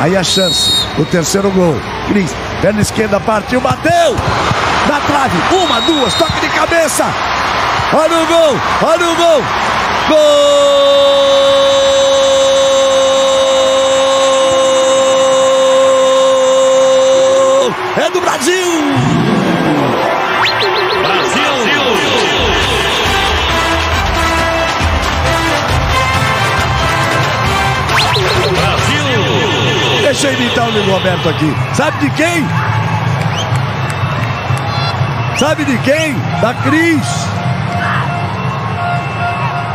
Aí a chance, o terceiro gol. Cris, perna esquerda partiu, bateu! Na trave, uma, duas, toque de cabeça! Olha o gol, olha o gol! Gol! Deixa eu imitar o Luiz Roberto aqui. Sabe de quem? Sabe de quem? Da Cris.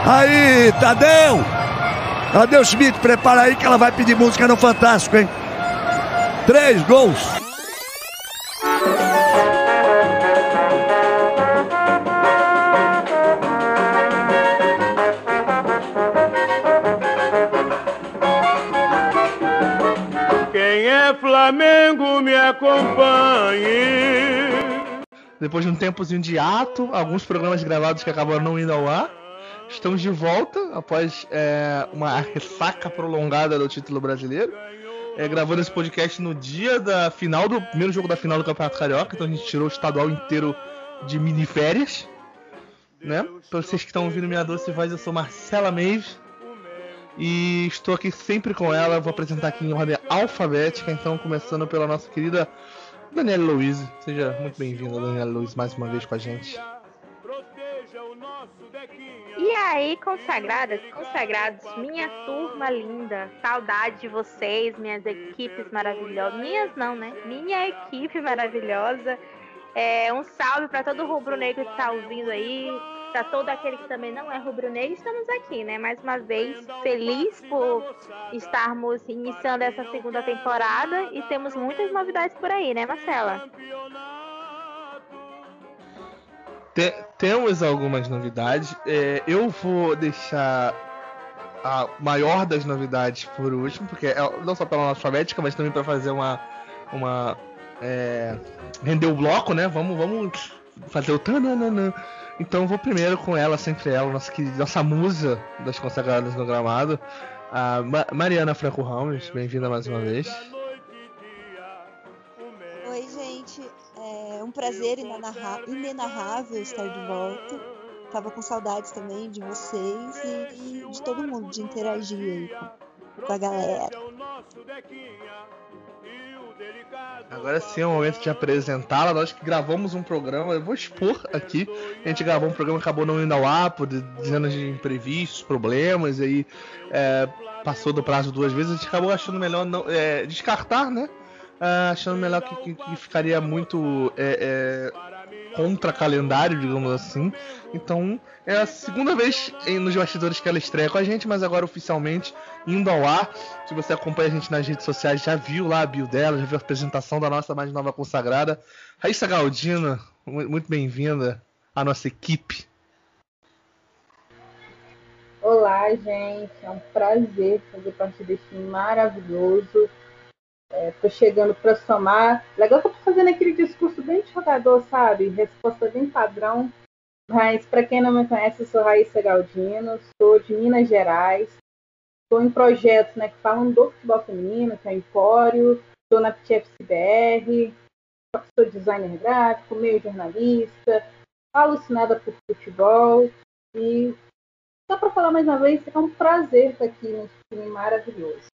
Aí, Tadeu. Tadeu Schmidt, prepara aí que ela vai pedir música no Fantástico, hein? Três gols. Acompanhe. Depois de um tempozinho de ato, alguns programas gravados que acabaram não indo ao ar, estamos de volta após é, uma ressaca prolongada do título brasileiro. É, gravando esse podcast no dia da final do primeiro jogo da final do Campeonato Carioca, então a gente tirou o estadual inteiro de mini férias. Né? Para vocês que estão ouvindo minha doce voz, eu sou Marcela Maves e estou aqui sempre com ela. Vou apresentar aqui em ordem alfabética, então começando pela nossa querida Daniela Louise. Seja muito bem-vinda, Daniela Louise, mais uma vez com a gente. E aí, consagradas, consagrados, minha turma linda, saudade de vocês, minhas equipes maravilhosas. Minhas não, né? Minha equipe maravilhosa. É, um salve para todo rubro-negro que está ouvindo aí, para todo aquele que também não é rubro-negro. Estamos aqui, né? Mais uma vez, feliz por estarmos iniciando essa segunda temporada e temos muitas novidades por aí, né, Marcela? Te- temos algumas novidades. É, eu vou deixar a maior das novidades por último, porque é não só pela alfabética, mas também para fazer uma. uma é, render o bloco, né? Vamos, vamos fazer o tananana. Então vou primeiro com ela, sempre ela, nossa, querida, nossa musa das consagradas no gramado, a Ma- Mariana Franco Ramos. Bem-vinda mais uma vez. Oi, gente. É um prazer inenarrável estar de volta. Tava com saudades também de vocês e, e de todo mundo, de interagir aí com, com a galera. Agora sim é o momento de apresentá-la. Nós que gravamos um programa, eu vou expor aqui. A gente gravou um programa, acabou não indo ao ar por dezenas de imprevistos, problemas, e aí é, passou do prazo duas vezes. A gente acabou achando melhor não, é, descartar, né? Ah, achando melhor que, que- que ficaria muito é, é, contra calendário, digamos assim. Então é a segunda vez nos bastidores que ela estreia com a gente, mas agora oficialmente indo ao ar. Se você acompanha a gente nas redes sociais, já viu lá a bio dela, já viu a apresentação da nossa mais nova consagrada. Raíssa Galdino, mu- muito bem-vinda à nossa equipe. Olá, gente. É um prazer fazer parte desse time maravilhoso. Estou chegando para somar. Legal que eu tô fazendo aquele discurso bem de jogador, sabe? Resposta bem padrão. Mas, para quem não me conhece, eu sou Raíssa Galdino, sou de Minas Gerais. Estou em projetos né, que falam do futebol feminino, que é o Empório. Estou na PTFCBR. Sou designer gráfico, meio jornalista. Alucinada por futebol. E só para falar mais uma vez, é um prazer estar aqui nesse time maravilhoso.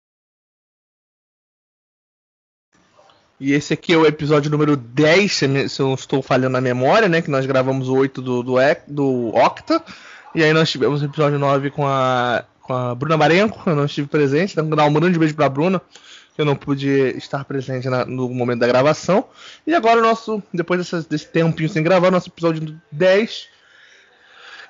E esse aqui é o episódio número 10, se eu não estou falhando na memória, né? Que nós gravamos o 8 do, do, do Octa. E aí nós tivemos o episódio 9 com a, com a Bruna Marenco, eu não estive presente. Então, dar um grande beijo pra Bruna, que eu não pude estar presente na- no momento da gravação. E agora o nosso, depois desse tempinho sem gravar, nosso episódio 10.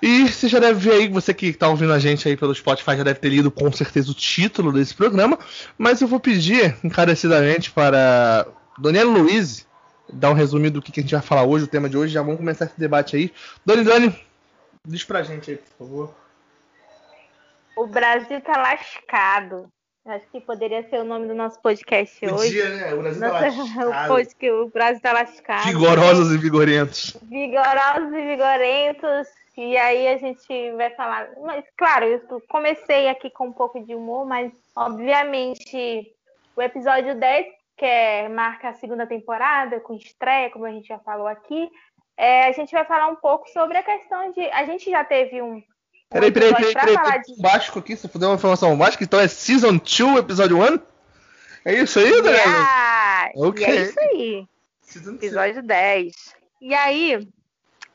E você já deve ver aí, você que está ouvindo a gente aí pelo Spotify já deve ter lido com certeza o título desse programa, mas eu vou pedir encarecidamente para Daniela Luiz dar um resumo do que que a gente vai falar hoje, o tema de hoje. Já vamos começar esse debate aí. Dani, Dani, diz pra gente aí, por favor. O Brasil tá lascado. Acho que poderia ser o nome do nosso podcast hoje. Podia, né? O Brasil tá lascado. o Brasil tá lascado. Vigorosos e vigorentos. Vigorosos e vigorentos. E aí a gente vai falar. Mas, claro, eu comecei aqui com um pouco de humor, mas obviamente o episódio 10, que é, marca a segunda temporada, com estreia, como a gente já falou aqui, é, a gente vai falar um pouco sobre a questão de. A gente já teve um. um Peraí, peraí, peraí, peraí. de- Básico aqui, você deu uma informação básica, então é Season 2, episódio 1? É isso aí, Daniel? Yeah! Ok. E é isso aí. Season 2. Episódio 10. E aí,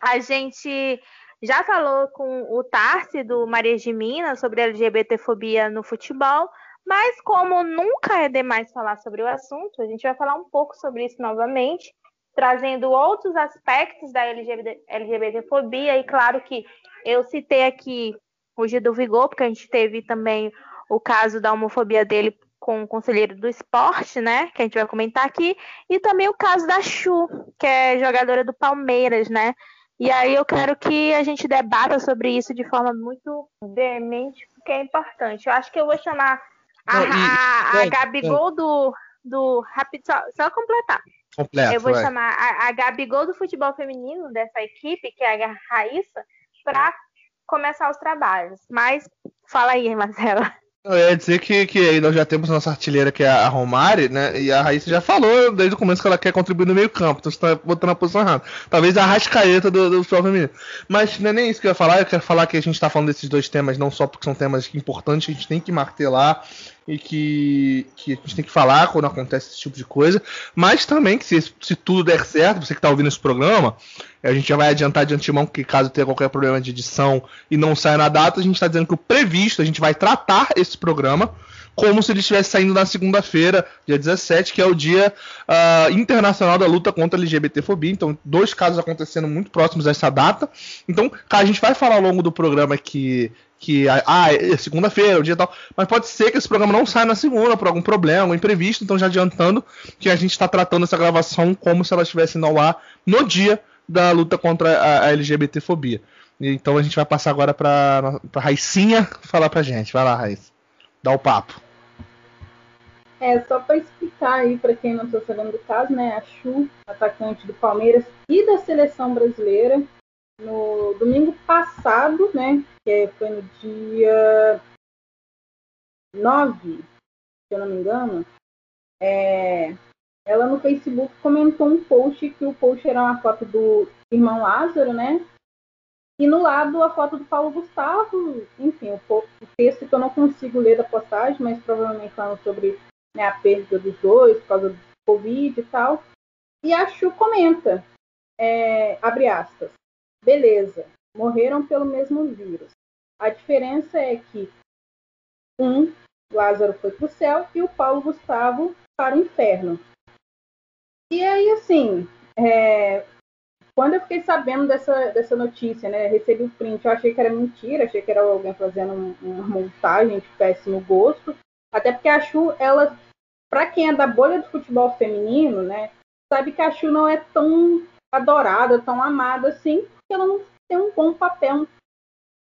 a gente já falou com o Tarsi do Maria de Minas sobre LGBTfobia no futebol, mas como nunca é demais falar sobre o assunto, a gente vai falar um pouco sobre isso novamente, trazendo outros aspectos da LGBT, LGBTfobia, e claro que eu citei aqui o Gil do Vigor, porque a gente teve também o caso da homofobia dele com o conselheiro do esporte, né? Que a gente vai comentar aqui. E também o caso da Chu, que é jogadora do Palmeiras, né? E aí eu quero que a gente debata sobre isso de forma muito veemente, porque é importante. Eu acho que eu vou chamar a, Não, e- a, a Gabigol do, do rápido, só, só completar. Completo, eu vou vai. chamar a, a Gabigol do futebol feminino dessa equipe, que é a Raíssa, para começar os trabalhos. Mas fala aí, Marcela. Eu ia dizer que, que aí nós já temos nossa artilheira, que é a Romari, né? E a Raíssa já falou desde o começo que ela quer contribuir no meio campo, então você tá botando a posição errada. Talvez a rascaeta do, do futebol feminino. Mas não é nem isso que eu ia falar, eu quero falar que a gente tá falando desses dois temas, não só porque são temas importantes, a gente tem que martelar e que, que a gente tem que falar quando acontece esse tipo de coisa, mas também que se, se tudo der certo, você que tá ouvindo esse programa, a gente já vai adiantar de antemão que caso tenha qualquer problema de edição e não saia na data, a gente está dizendo que o previsto, a gente vai tratar esse programa como se ele estivesse saindo na segunda-feira, dia 17, que é o dia ah, internacional da luta contra a LGBTfobia. Então, dois casos acontecendo muito próximos dessa data. Então, cara, a gente vai falar ao longo do programa que que ah, é segunda-feira, o dia tal, mas pode ser que esse programa não saia na segunda por algum problema, algum imprevisto, então já adiantando que a gente está tratando essa gravação como se ela estivesse no ar no dia da luta contra a, a LGBTfobia. Então a gente vai passar agora para para Raicinha falar pra gente. Vai lá, Raiz. Dá o papo. É, só para explicar aí para quem não está sabendo do caso, né? A Chu, atacante do Palmeiras e da seleção brasileira, no domingo passado, né? Que foi no dia 9, se eu não me engano, é, ela no Facebook comentou um post que o post era uma foto do irmão Lázaro, né? E no lado a foto do Paulo Gustavo, enfim, o texto que eu não consigo ler da postagem, mas provavelmente falando sobre né, a perda dos dois por causa do Covid e tal. E a Chu comenta, é, abre aspas, beleza, morreram pelo mesmo vírus. A diferença é que um, Lázaro foi para o céu e o Paulo Gustavo para o inferno. E aí, assim, é, quando eu fiquei sabendo dessa, dessa notícia, né, recebi o print, eu achei que era mentira, achei que era alguém fazendo um- uma montagem de péssimo gosto. Até porque a Chu, ela, para quem é da bolha do futebol feminino, né, sabe que a Chu não é tão adorada, tão amada assim, porque ela não tem um bom papel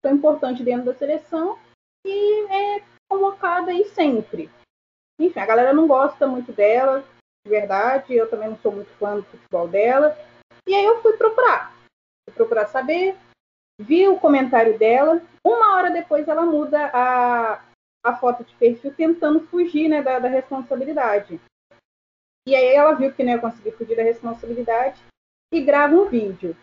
tão importante dentro da seleção e é convocada aí sempre. Enfim, a galera não gosta muito dela, de verdade, eu também não sou muito fã do futebol dela. E aí eu fui procurar. Fui procurar saber, vi o comentário dela. Uma hora depois ela muda a, a foto de perfil tentando fugir né, da, da responsabilidade. E aí ela viu que não ia conseguir fugir da responsabilidade e grava um vídeo.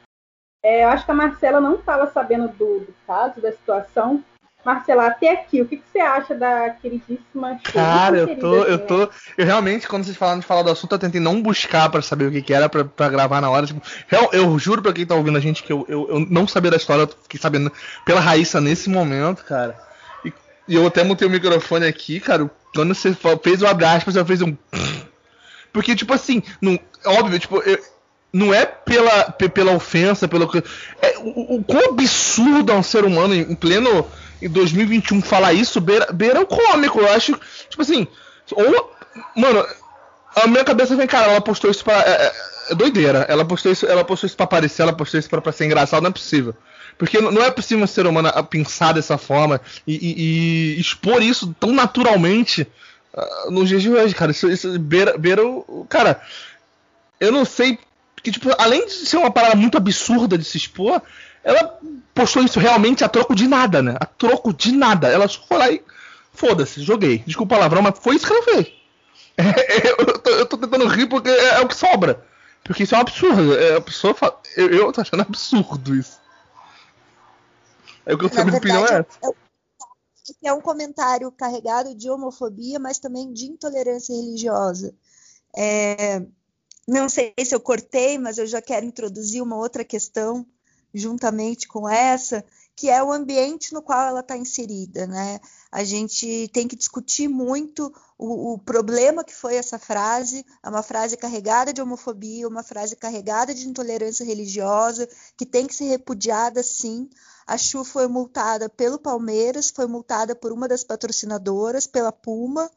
É, eu acho que a Marcela não estava sabendo do, do caso, da situação. Marcela, até aqui, o que, que você acha da queridíssima? Cara, eu tô, eu tô. Eu realmente, quando vocês falaram de falar do assunto, eu tentei não buscar pra saber o que, que era pra gravar na hora. Tipo, real- eu juro pra quem tá ouvindo a gente que eu, eu, eu não sabia da história, eu fiquei sabendo pela Raíssa nesse momento, cara. E, eu até mutei o microfone aqui, cara. Quando você fez o aspas, eu fiz um. Porque, tipo assim, não, óbvio, tipo, eu- não é pela, pe- pela ofensa, pelo. É, o, o quão absurdo é um ser humano em, em pleno. Em 2021 falar isso, beira, beira o cômico. Eu acho. Tipo assim. Ou. Mano, a minha cabeça vem, cara, ela postou isso pra. É, é- é doideira. Ela postou isso, ela postou isso pra aparecer, ela postou isso pra, pra ser engraçado, não é possível. Porque não é possível um ser humano a pensar dessa forma e, e- e expor isso tão naturalmente ah, nos dias de hoje, cara. Isso, isso beira, beira o. Cara, eu não sei. Que, tipo, além de ser uma parada muito absurda de se expor, ela postou isso realmente a troco de nada, né? A troco de nada. Ela só foi lá e. Foda-se, joguei. Desculpa o palavrão, mas foi isso que ela fez. É, eu, tô, eu tô tentando rir porque é, é, o que sobra. Porque isso é um absurdo. É, a pessoa fala, eu, eu tô achando absurdo isso. É o que eu tenho opinião é essa. É um comentário carregado de homofobia, mas também de intolerância religiosa. É, não sei se eu cortei, mas eu já quero introduzir uma outra questão juntamente com essa, que é o ambiente no qual ela está inserida, né? A gente tem que discutir muito o, o, problema que foi essa frase, é uma frase carregada de homofobia, uma frase carregada de intolerância religiosa, que tem que ser repudiada sim. A Chu foi multada pelo Palmeiras, foi multada por uma das patrocinadoras, pela Puma,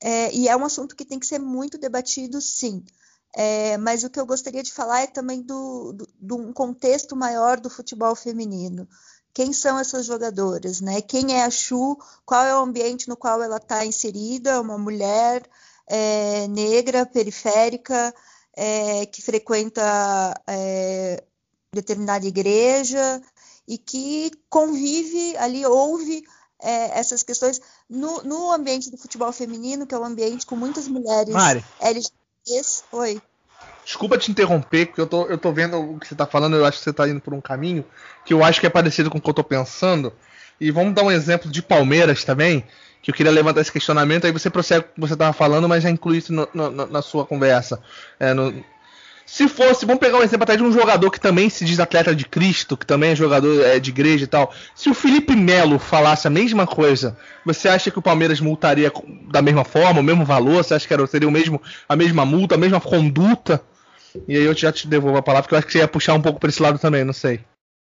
é, e é um assunto que tem que ser muito debatido, sim. É, mas o que eu gostaria de falar é também do, do, de um contexto maior do futebol feminino. Quem são essas jogadoras, né? Quem é a Chu? Qual é o ambiente no qual ela está inserida? Uma mulher é, negra, periférica, é, que frequenta é, determinada igreja e que convive ali, ouve é, essas questões no, no, ambiente do futebol feminino, que é um ambiente com muitas mulheres Mari. LGBTs. Oi. Desculpa te interromper, porque eu tô, eu tô vendo o que você tá falando, eu acho que você tá indo por um caminho que eu acho que é parecido com o que eu tô pensando. E vamos dar um exemplo de Palmeiras também, que eu queria levantar esse questionamento, aí você prossegue o que você tava falando, mas já inclui isso no, no, na sua conversa. É, no, se fosse, vamos pegar um exemplo até de um jogador que também se diz atleta de Cristo, que também é jogador é, de igreja e tal. Se o Felipe Melo falasse a mesma coisa, você acha que o Palmeiras multaria da mesma forma, o mesmo valor? Você acha que era, seria o mesmo, a mesma multa, a mesma conduta? E aí eu já te devolvo a palavra, porque eu acho que você ia puxar um pouco para esse lado também, não sei.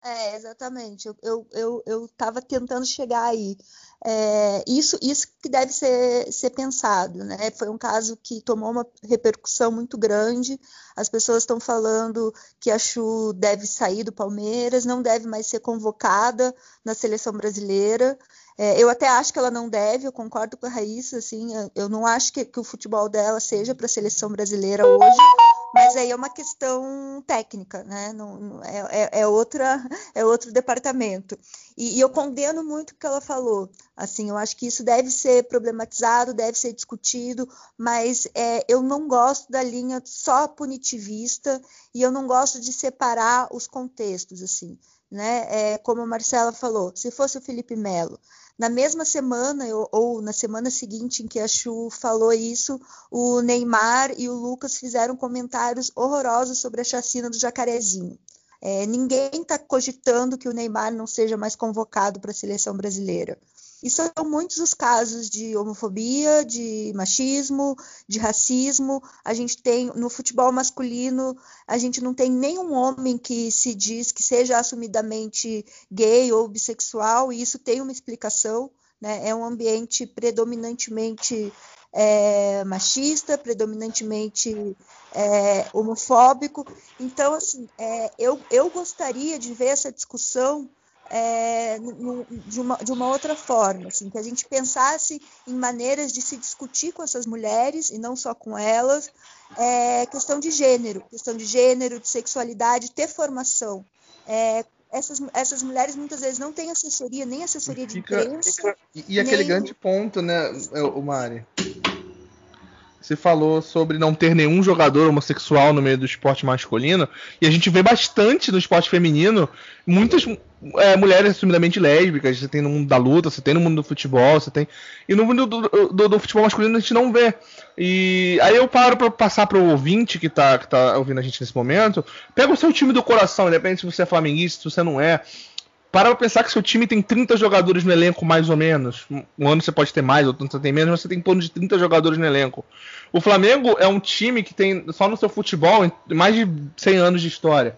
É, exatamente. Eu, eu, eu, eu tava tentando chegar aí. É, isso, isso que deve ser, ser pensado, né? Foi um caso que tomou uma repercussão muito grande. As pessoas estão falando que a Chu deve sair do Palmeiras, não deve mais ser convocada na seleção brasileira. É, eu até acho que ela não deve, eu concordo com a Raíssa, assim, eu não acho que, que o futebol dela seja para a seleção brasileira hoje, mas aí é uma questão técnica, né? Não, não é, é, é, outra, é outro departamento. E, e, eu condeno muito o que ela falou. Assim, eu acho que isso deve ser problematizado, deve ser discutido, mas é, eu não gosto da linha só punitivista e eu não gosto de separar os contextos, assim. Né? É, como a Marcela falou, se fosse o Felipe Melo, na mesma semana, ou na semana seguinte em que a Chu falou isso, o Neymar e o Lucas fizeram comentários horrorosos sobre a chacina do Jacarezinho. É, ninguém está cogitando que o Neymar não seja mais convocado para a seleção brasileira. E são muitos os casos de homofobia, de machismo, de racismo. A gente tem no futebol masculino, a gente não tem nenhum homem que se diz que seja assumidamente gay ou bissexual, e isso tem uma explicação. Né? É um ambiente predominantemente é, machista, predominantemente é, homofóbico. Então, assim, é, eu, eu gostaria de ver essa discussão é, no, de, uma, de uma outra forma, assim, que a gente pensasse em maneiras de se discutir com essas mulheres e não só com elas, é, questão de gênero, questão de gênero, de sexualidade, ter formação. É, essas, essas mulheres muitas vezes não têm assessoria, nem assessoria de fica, imprensa. Fica, e, e aquele grande ponto, né, o Mari? Você falou sobre não ter nenhum jogador homossexual no meio do esporte masculino, e a gente vê bastante no esporte feminino muitas é, mulheres assumidamente lésbicas. Você tem no mundo da luta, você tem no mundo do futebol, você tem. E no mundo do, do, do futebol masculino a gente não vê. E aí eu paro para passar para o ouvinte que está que tá ouvindo a gente nesse momento. Pega o seu time do coração, independente se você é flamenguista, se você não é. Para pra pensar que seu time tem 30 jogadores no elenco, mais ou menos. Um ano você pode ter mais, outro ano você tem menos, mas você tem em torno de 30 jogadores no elenco. O Flamengo é um time que tem, só no seu futebol, mais de 100 anos de história.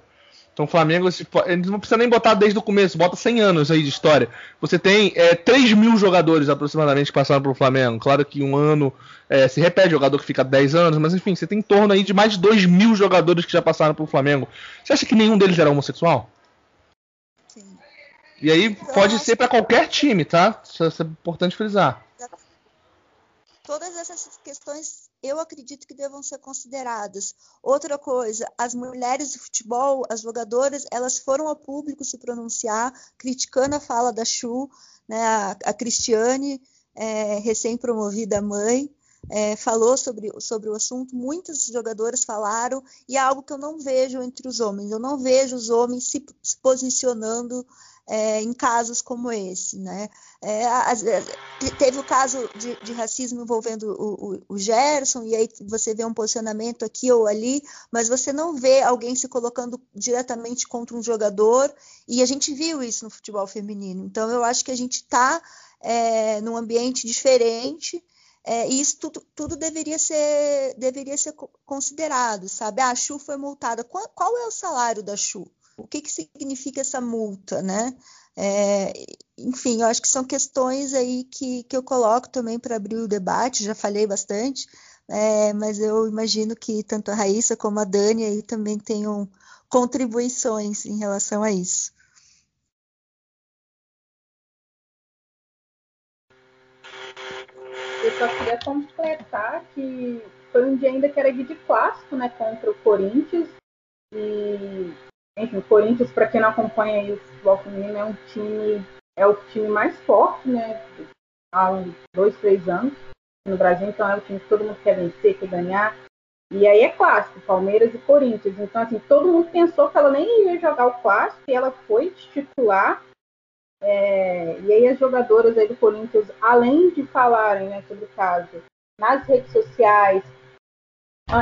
Então o Flamengo, eles não precisa nem botar desde o começo, bota 100 anos aí de história. Você tem é, 3 mil jogadores aproximadamente que passaram pelo Flamengo. Claro que um ano é, se repete, jogador que fica 10 anos, mas enfim, você tem em torno aí de mais de 2 mil jogadores que já passaram pelo Flamengo. Você acha que nenhum deles era homossexual? E aí pode ser para qualquer time, tá? Isso é importante frisar. Todas essas questões eu acredito que devam ser consideradas. Outra coisa, as mulheres de futebol, as jogadoras, elas foram ao público se pronunciar, criticando a fala da Chu, né, a, a Cristiane, é, recém-promovida mãe, é, falou sobre, sobre o assunto, muitas jogadoras falaram, e é algo que eu não vejo entre os homens. Eu não vejo os homens se, se posicionando é, em casos como esse. Né? É, teve o caso de, de racismo envolvendo o, o, o, Gerson, e aí você vê um posicionamento aqui ou ali, mas você não vê alguém se colocando diretamente contra um jogador, e a gente viu isso no futebol feminino. Então, eu acho que a gente está é, num ambiente diferente. É, e isso tudo, tudo, deveria ser deveria ser considerado, sabe? Ah, a Chu foi multada. Qual, qual é o salário da Chu? O que, que significa essa multa, né? É, enfim, eu acho que são questões aí que, que eu coloco também para abrir o debate, já falei bastante, é, mas eu imagino que tanto a Raíssa como a Dani aí também tenham contribuições em relação a isso. Eu só queria completar que foi um dia ainda que era de clássico, né, contra o Corinthians, e enfim, o Corinthians, para quem não acompanha o futebol feminino, é um time, é o time mais forte, né? Há uns dois, três anos no Brasil, então é o time que todo mundo quer vencer, quer ganhar. E aí é clássico, Palmeiras e Corinthians. Então, assim, todo mundo pensou que ela nem ia jogar o clássico e ela foi titular. É, e aí as jogadoras aí do Corinthians, além de falarem né, sobre o caso nas redes sociais,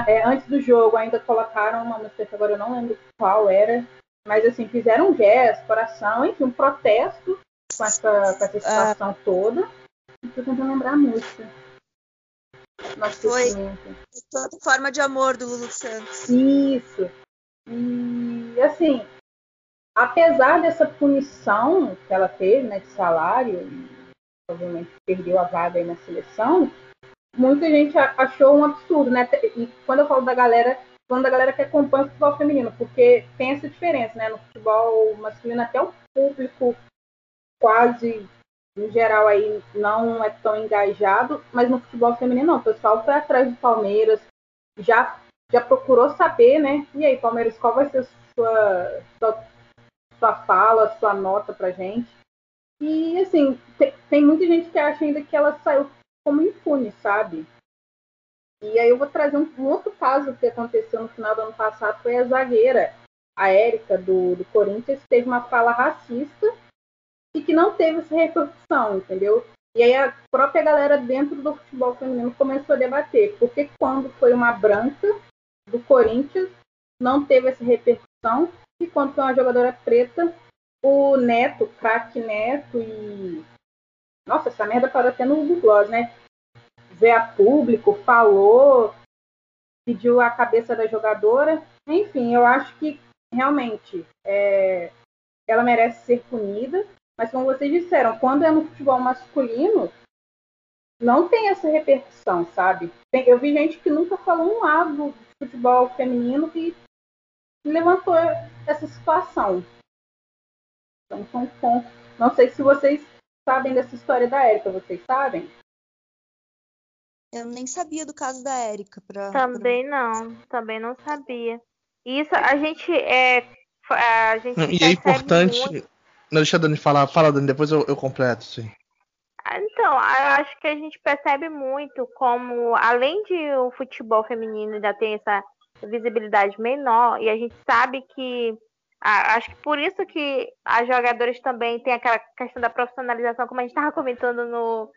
é, antes do jogo ainda colocaram uma música que agora eu não lembro qual era, mas assim, fizeram um gesto, coração, enfim, um protesto com essa, com essa situação ah. toda. Estou tentando lembrar a música. Nossa, Foi toda forma de amor do Lulu Santos. Isso. E assim, apesar dessa punição que ela teve, né, de salário, obviamente perdeu a vaga aí na seleção, muita gente achou um absurdo, né? E quando eu falo da galera, falando da galera que acompanha o futebol feminino, porque tem essa diferença, né? No futebol masculino, até o público quase, em geral, aí não é tão engajado, mas no futebol feminino não. O pessoal foi atrás do Palmeiras, já, já procurou saber, né? E aí, Palmeiras, qual vai ser a sua, sua, sua fala, sua nota pra gente? E, assim, tem, tem muita gente que acha ainda que ela saiu como impune, sabe? E aí eu vou trazer um, um, outro caso que aconteceu no final do ano passado, foi a zagueira, a Érica, do, do Corinthians, teve uma fala racista e que não teve essa repercussão, entendeu? E aí a própria galera dentro do futebol feminino começou a debater, porque quando foi uma branca do Corinthians, não teve essa repercussão, e quando foi uma jogadora preta, o Neto, craque Neto e nossa, essa merda parou até no Google Gloss, né? Vê a público, falou, pediu a cabeça da jogadora. Enfim, eu acho que realmente é, ela merece ser punida. Mas como vocês disseram, quando é no futebol masculino, não tem essa repercussão, sabe? Eu vi gente que nunca falou um lado do futebol feminino que levantou essa situação. Então, são pontos. Não sei se vocês sabem dessa história da Érica, vocês sabem? Eu nem sabia do caso da Érica. Pra, também pra... não, também não sabia. Isso a gente é. A gente e é importante. Muito... Não, deixa a Dani falar, fala, Dani, depois eu, eu completo, sim. Então, eu acho que a gente percebe muito como, além de o futebol feminino ainda ter essa visibilidade menor, e a gente sabe que acho que por isso que as jogadoras também têm aquela questão da profissionalização, como a gente estava comentando no,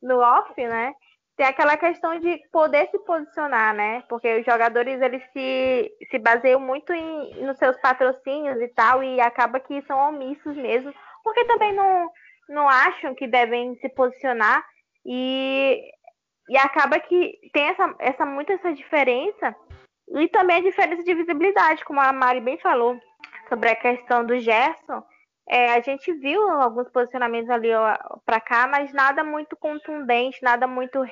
no off, né? Tem aquela questão de poder se posicionar, né? Porque os jogadores eles se, se baseiam muito em, nos seus patrocínios e tal, e acaba que são omissos mesmo, porque também não, não acham que devem se posicionar e, e acaba que tem essa, essa muito essa diferença e também a diferença de visibilidade, como a Mari bem falou sobre a questão do Gerson, é, a gente viu alguns posicionamentos ali para cá, mas nada muito contundente, nada muito.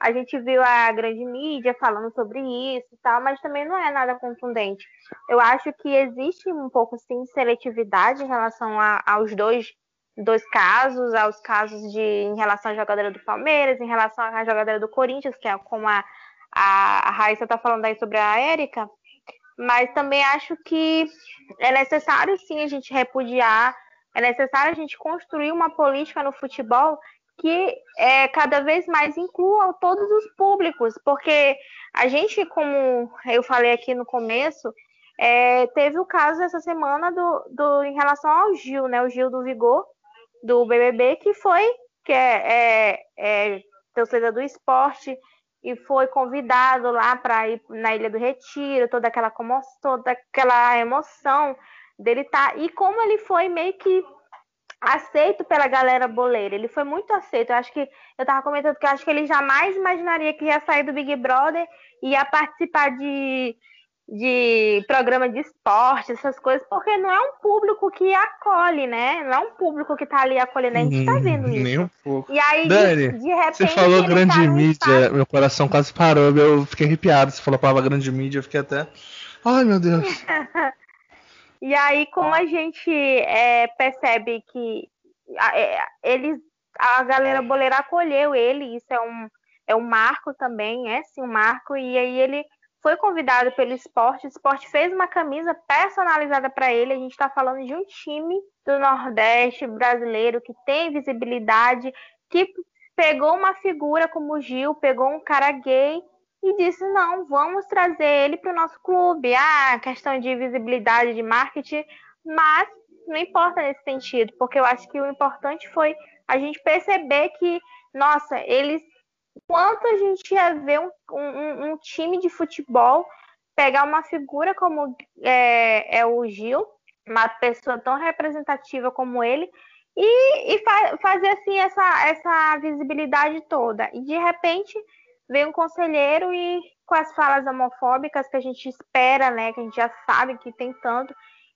A gente viu a grande mídia falando sobre isso e tal, mas também não é nada contundente. Eu acho que existe um pouco sim seletividade em relação a, aos dois, dois casos, aos casos de em relação à jogadora do Palmeiras, em relação à jogadora do Corinthians, que é como a, a, a Raíssa está falando aí sobre a Érica mas também acho que é necessário sim a gente repudiar, é necessário a gente construir uma política no futebol que é, cada vez mais incluam todos os públicos, porque a gente, como eu falei aqui no começo, é, teve o caso essa semana do, do, em relação ao Gil, né? O Gil do Vigor, do BBB, que foi, que é, é, é do esporte, e foi convidado lá para ir na Ilha do Retiro, toda aquela comoção, toda aquela emoção dele estar. Tá, e como ele foi meio que aceito pela galera boleira, ele foi muito aceito. Eu acho que eu tava comentando que eu acho que ele jamais imaginaria que ia sair do Big Brother e ia participar de de programa de esporte, essas coisas, porque não é um público que acolhe, né? Não é um público que tá ali acolhendo, a gente tá vendo isso. Nem um pouco. E aí, Dani, de, de repente. Você falou ele grande tá mídia, espaço- meu coração quase parou, eu fiquei arrepiado. Você falou a palavra grande mídia, eu fiquei até. Ai meu Deus. E aí, como a gente é, percebe que a, é, eles, a galera boleira acolheu ele, isso é um, é um marco também, é sim um marco, e aí ele foi convidado pelo esporte, o esporte fez uma camisa personalizada para ele, a gente está falando de um time do Nordeste brasileiro que tem visibilidade, que pegou uma figura como o Gil, pegou um cara gay e disse: não, vamos trazer ele para o nosso clube. Ah, questão de visibilidade, de marketing, mas não importa nesse sentido, porque eu acho que o importante foi a gente perceber que, nossa, eles. Quanto a gente ia ver um, um, um time de futebol pegar uma figura como é, é o Gil, uma pessoa tão representativa como ele, e, e fa fazer assim essa, essa visibilidade toda. E de repente vem um conselheiro e com as falas homofóbicas que a gente espera, né? Que a gente já sabe que tem tanto.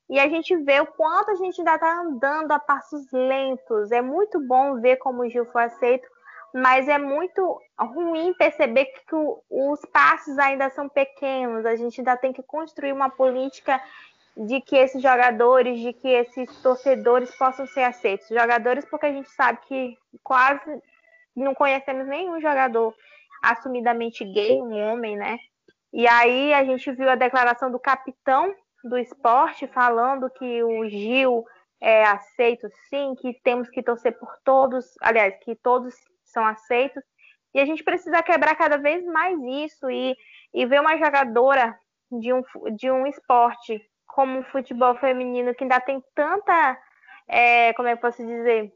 E a gente vê o quanto a gente ainda está andando a passos lentos. É muito bom ver como o Gil foi aceito, mas é muito ruim perceber que o, os passos ainda são pequenos. A gente ainda tem que construir uma política de que esses jogadores, de que esses torcedores possam ser aceitos. Jogadores, porque a gente sabe que quase não conhecemos nenhum jogador assumidamente gay, um homem, né? E aí a gente viu a declaração do capitão do esporte falando que o Gil é aceito sim, que temos que torcer por todos, aliás, que todos são aceitos. E a gente precisa quebrar cada vez mais isso e, e ver uma jogadora de um, de um esporte como o futebol feminino que ainda tem tanta, é, como é que posso dizer,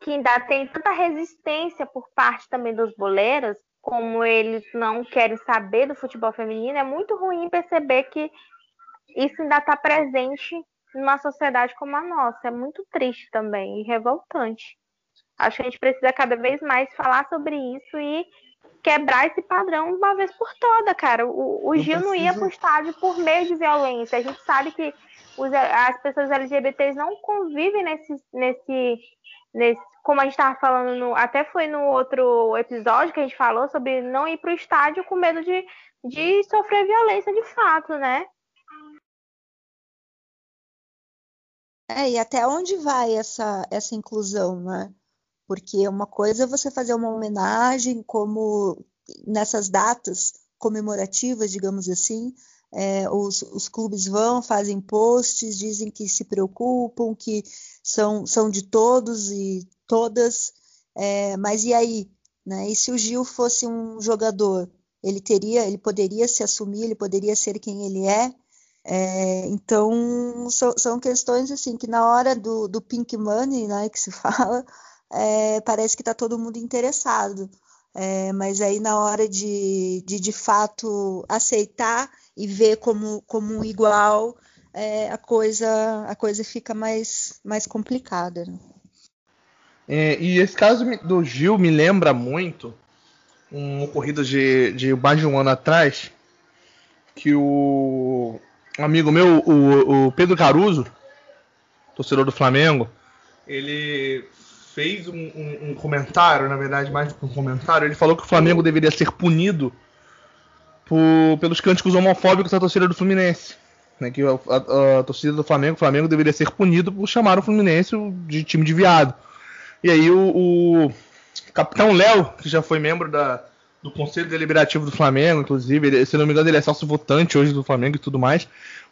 que ainda tem tanta resistência por parte também dos boleiros, como eles não querem saber do futebol feminino, é muito ruim perceber que isso ainda está presente numa sociedade como a nossa. É muito triste também e revoltante. Acho que a gente precisa cada vez mais falar sobre isso e quebrar esse padrão uma vez por toda, cara. O, o Gil não ia para o estádio por meio de violência. A gente sabe que os, as pessoas LGBTs não convivem nesse, nesse, nesse como a gente estava falando, no, até foi no outro episódio que a gente falou sobre não ir para o estádio com medo de, de sofrer violência de fato, né? É, e até onde vai essa, essa inclusão, né? Porque uma coisa é você fazer uma homenagem, como nessas datas comemorativas, digamos assim, é, os, os clubes vão, fazem posts, dizem que se preocupam, que são, são de todos e todas, é, mas e aí? Né? E se o Gil fosse um jogador, ele teria, ele poderia se assumir, ele poderia ser quem ele é. é então são, são, questões assim que na hora do, do pink money, né, que se fala, é, parece que está todo mundo interessado. É, mas aí na hora de, de de fato aceitar e ver como, como um igual, é, a coisa a coisa fica mais, mais complicada. Né? É, e esse caso do Gil me lembra muito um ocorrido de, de mais de um ano atrás, que o amigo meu, o, o, Pedro Caruso, torcedor do Flamengo, ele fez um, um, um, comentário, na verdade, mais do que um comentário, ele falou que o Flamengo deveria ser punido por, pelos cânticos homofóbicos da torcida do Fluminense. Né, que a, a, a, torcida do Flamengo, o Flamengo deveria ser punido por chamar o Fluminense de time de viado. E aí o, o capitão Léo, que já foi membro da, do Conselho Deliberativo do Flamengo, inclusive, ele, se não me engano, ele é sócio votante hoje do Flamengo e tudo mais.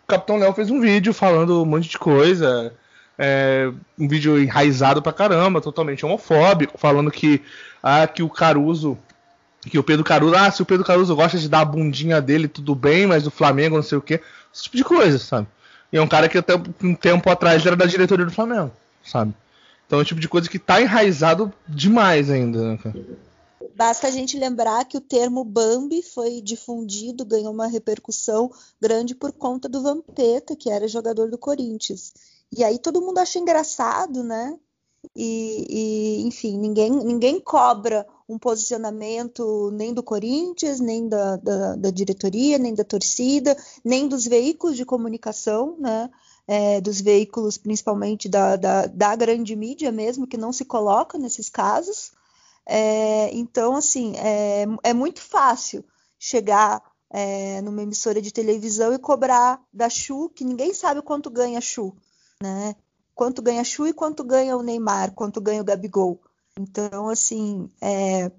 O capitão Léo fez um vídeo falando um monte de coisa, é, um vídeo enraizado pra caramba, totalmente homofóbico, falando que, ah, que o Caruso. Que o Pedro Caruso. Ah, se o Pedro Caruso gosta de dar a bundinha dele, tudo bem, mas o Flamengo não sei o quê. Esse tipo de coisa, sabe? E é um cara que até um tempo atrás era da diretoria do Flamengo, sabe? Então é o tipo de coisa que tá enraizado demais ainda, né, cara? Basta a gente lembrar que o termo Bambi foi difundido, ganhou uma repercussão grande por conta do Vampeta, que era jogador do Corinthians. E aí todo mundo acha engraçado, né? E, e, enfim, ninguém, ninguém cobra um posicionamento nem do Corinthians, nem da, da, da diretoria, nem da torcida, nem dos veículos de comunicação, né? É, dos veículos, principalmente da, da, da, grande mídia mesmo, que não se coloca nesses casos. É, então, assim, é, é, muito fácil chegar é, numa emissora de televisão e cobrar da Chu, que ninguém sabe quanto ganha a Chu né? Quanto ganha Chu e quanto ganha o Neymar, quanto ganha o Gabigol. Então, assim, é,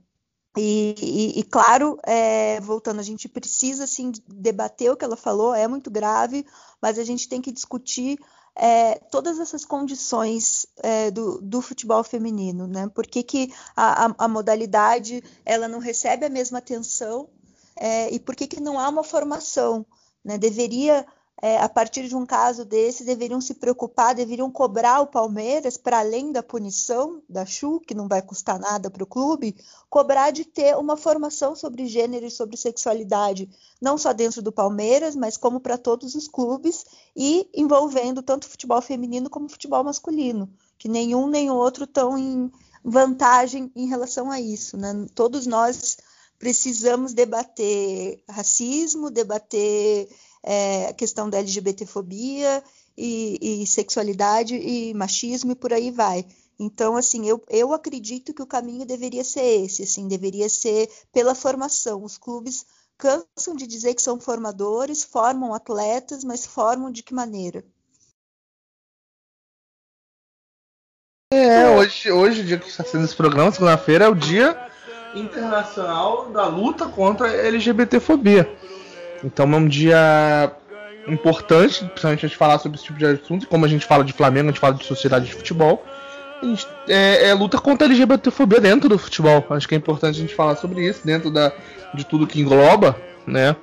e, e, e, claro, é, voltando, a gente precisa assim debater o que ela falou, é muito grave, mas a gente tem que discutir é, todas essas condições é, do, do, futebol feminino, né? Por que, que a, a, a, modalidade ela não recebe a mesma atenção é, e por que, que não há uma formação? Né? Deveria é, a partir de um caso desse, deveriam se preocupar, deveriam cobrar o Palmeiras, para além da punição da Chu, que não vai custar nada para o clube, cobrar de ter uma formação sobre gênero e sobre sexualidade, não só dentro do Palmeiras, mas como para todos os clubes, e envolvendo tanto futebol feminino como futebol masculino, que nenhum nem outro estão em vantagem em relação a isso. Né? Todos nós precisamos debater racismo, debater é, a questão da LGBTfobia e, e, sexualidade e machismo e por aí vai. Então, assim, eu, eu acredito que o caminho deveria ser esse, assim, deveria ser pela formação. Os clubes cansam de dizer que são formadores, formam atletas, mas formam de que maneira? É, hoje, hoje, o dia que está sendo esse programa, segunda-feira, é o Dia Internacional da Luta contra a LGBTfobia. Então é um dia importante, principalmente a gente falar sobre esse tipo de assunto. Como a gente fala de Flamengo, a gente fala de sociedade de futebol. Gente, é, é, luta contra a LGBTfobia dentro do futebol. Acho que é importante a gente falar sobre isso, dentro da, de tudo que engloba, né?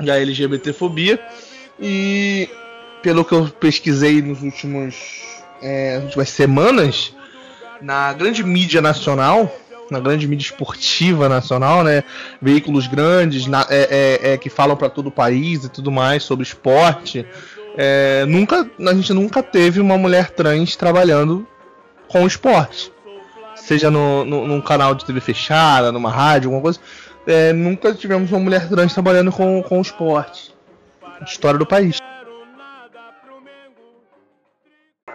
A LGBTfobia. E pelo que eu pesquisei nos últimos é, últimas semanas, na grande mídia nacional, na grande mídia esportiva nacional, né? Veículos grandes na, é, é, é, que falam para todo o país e tudo mais sobre esporte. É, nunca, a gente nunca teve uma mulher trans trabalhando com esporte. Seja no, no, num canal de TV fechada, numa rádio, alguma coisa. É, nunca tivemos uma mulher trans trabalhando com, com esporte. História do país.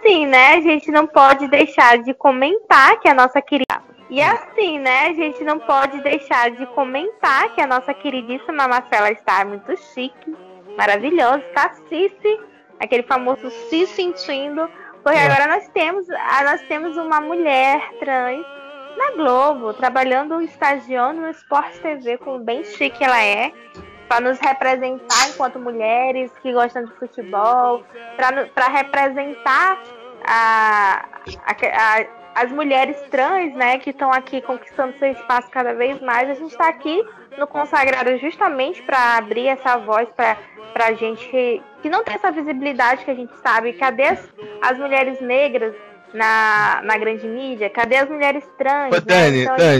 Sim, né? A gente não pode deixar de comentar que a nossa querida e assim, né, a gente não pode deixar de comentar que a nossa queridíssima Marcela está muito chique, maravilhosa, está Cici, aquele famoso se sentindo, porque é. agora nós temos, ah, nós temos uma mulher trans na Globo, trabalhando, estagiando no Sport TV, como bem chique ela é, para nos representar enquanto mulheres que gostam de futebol, para representar a, a, a as mulheres trans, né, que estão aqui conquistando seu espaço cada vez mais. A gente está aqui no Consagrado justamente para abrir essa voz para a gente que, não tem essa visibilidade que a gente sabe. Cadê as, as mulheres negras na, na grande mídia? Cadê as mulheres trans? Ô, Dani, né? então Dani. a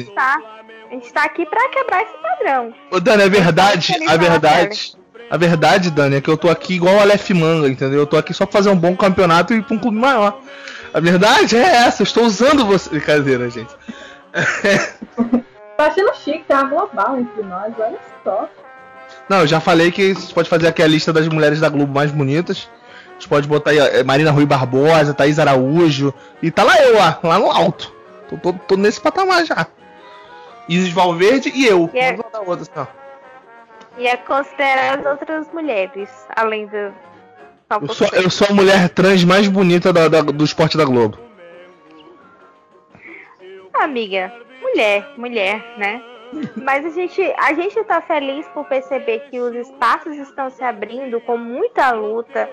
gente está tá aqui para quebrar esse padrão. Ô, Dani, é verdade, a verdade. A verdade, Dani, é que eu tô aqui igual o Aleph Manga, entendeu? Eu tô aqui só pra fazer um bom campeonato e ir pra um clube maior. A verdade é essa, eu estou usando você. Brincadeira, gente. Tá achando chique, tem uma global entre nós, olha só. Não, eu já falei que você pode fazer aqui a lista das mulheres da Globo mais bonitas. A gente pode botar aí é, Marina Rui Barbosa, Thaís Araújo. E tá lá eu, lá, lá no alto. Tô, tô, tô nesse patamar já. Isis Valverde e eu. E é, outra, assim, e é considerar as outras mulheres, além do, eu sou, eu sou a mulher trans mais bonita da, da, do esporte da Globo. Amiga, mulher, mulher, né? Mas a gente, a gente está feliz por perceber que os espaços estão se abrindo com muita luta,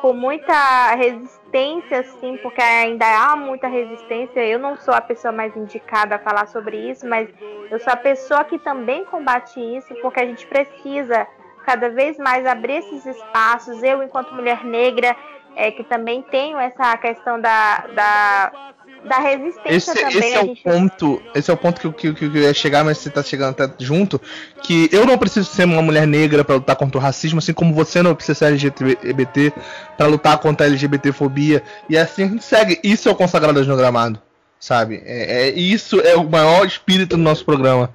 com muita resistência, sim, porque ainda há muita resistência. Eu não sou a pessoa mais indicada a falar sobre isso, mas eu sou a pessoa que também combate isso, porque a gente precisa cada vez mais abrir esses espaços. Eu, enquanto mulher negra, é, que também tenho essa questão da, da, da resistência esse, também. Esse é, gente... o ponto, esse é o ponto que, que, que eu ia chegar, mas você está chegando até junto. Que eu não preciso ser uma mulher negra para lutar contra o racismo, assim como você não precisa ser LGBT para lutar contra a LGBTfobia. E assim a gente segue. Isso é o Consagradas no Gramado, sabe? É, é, isso é o maior espírito do nosso programa.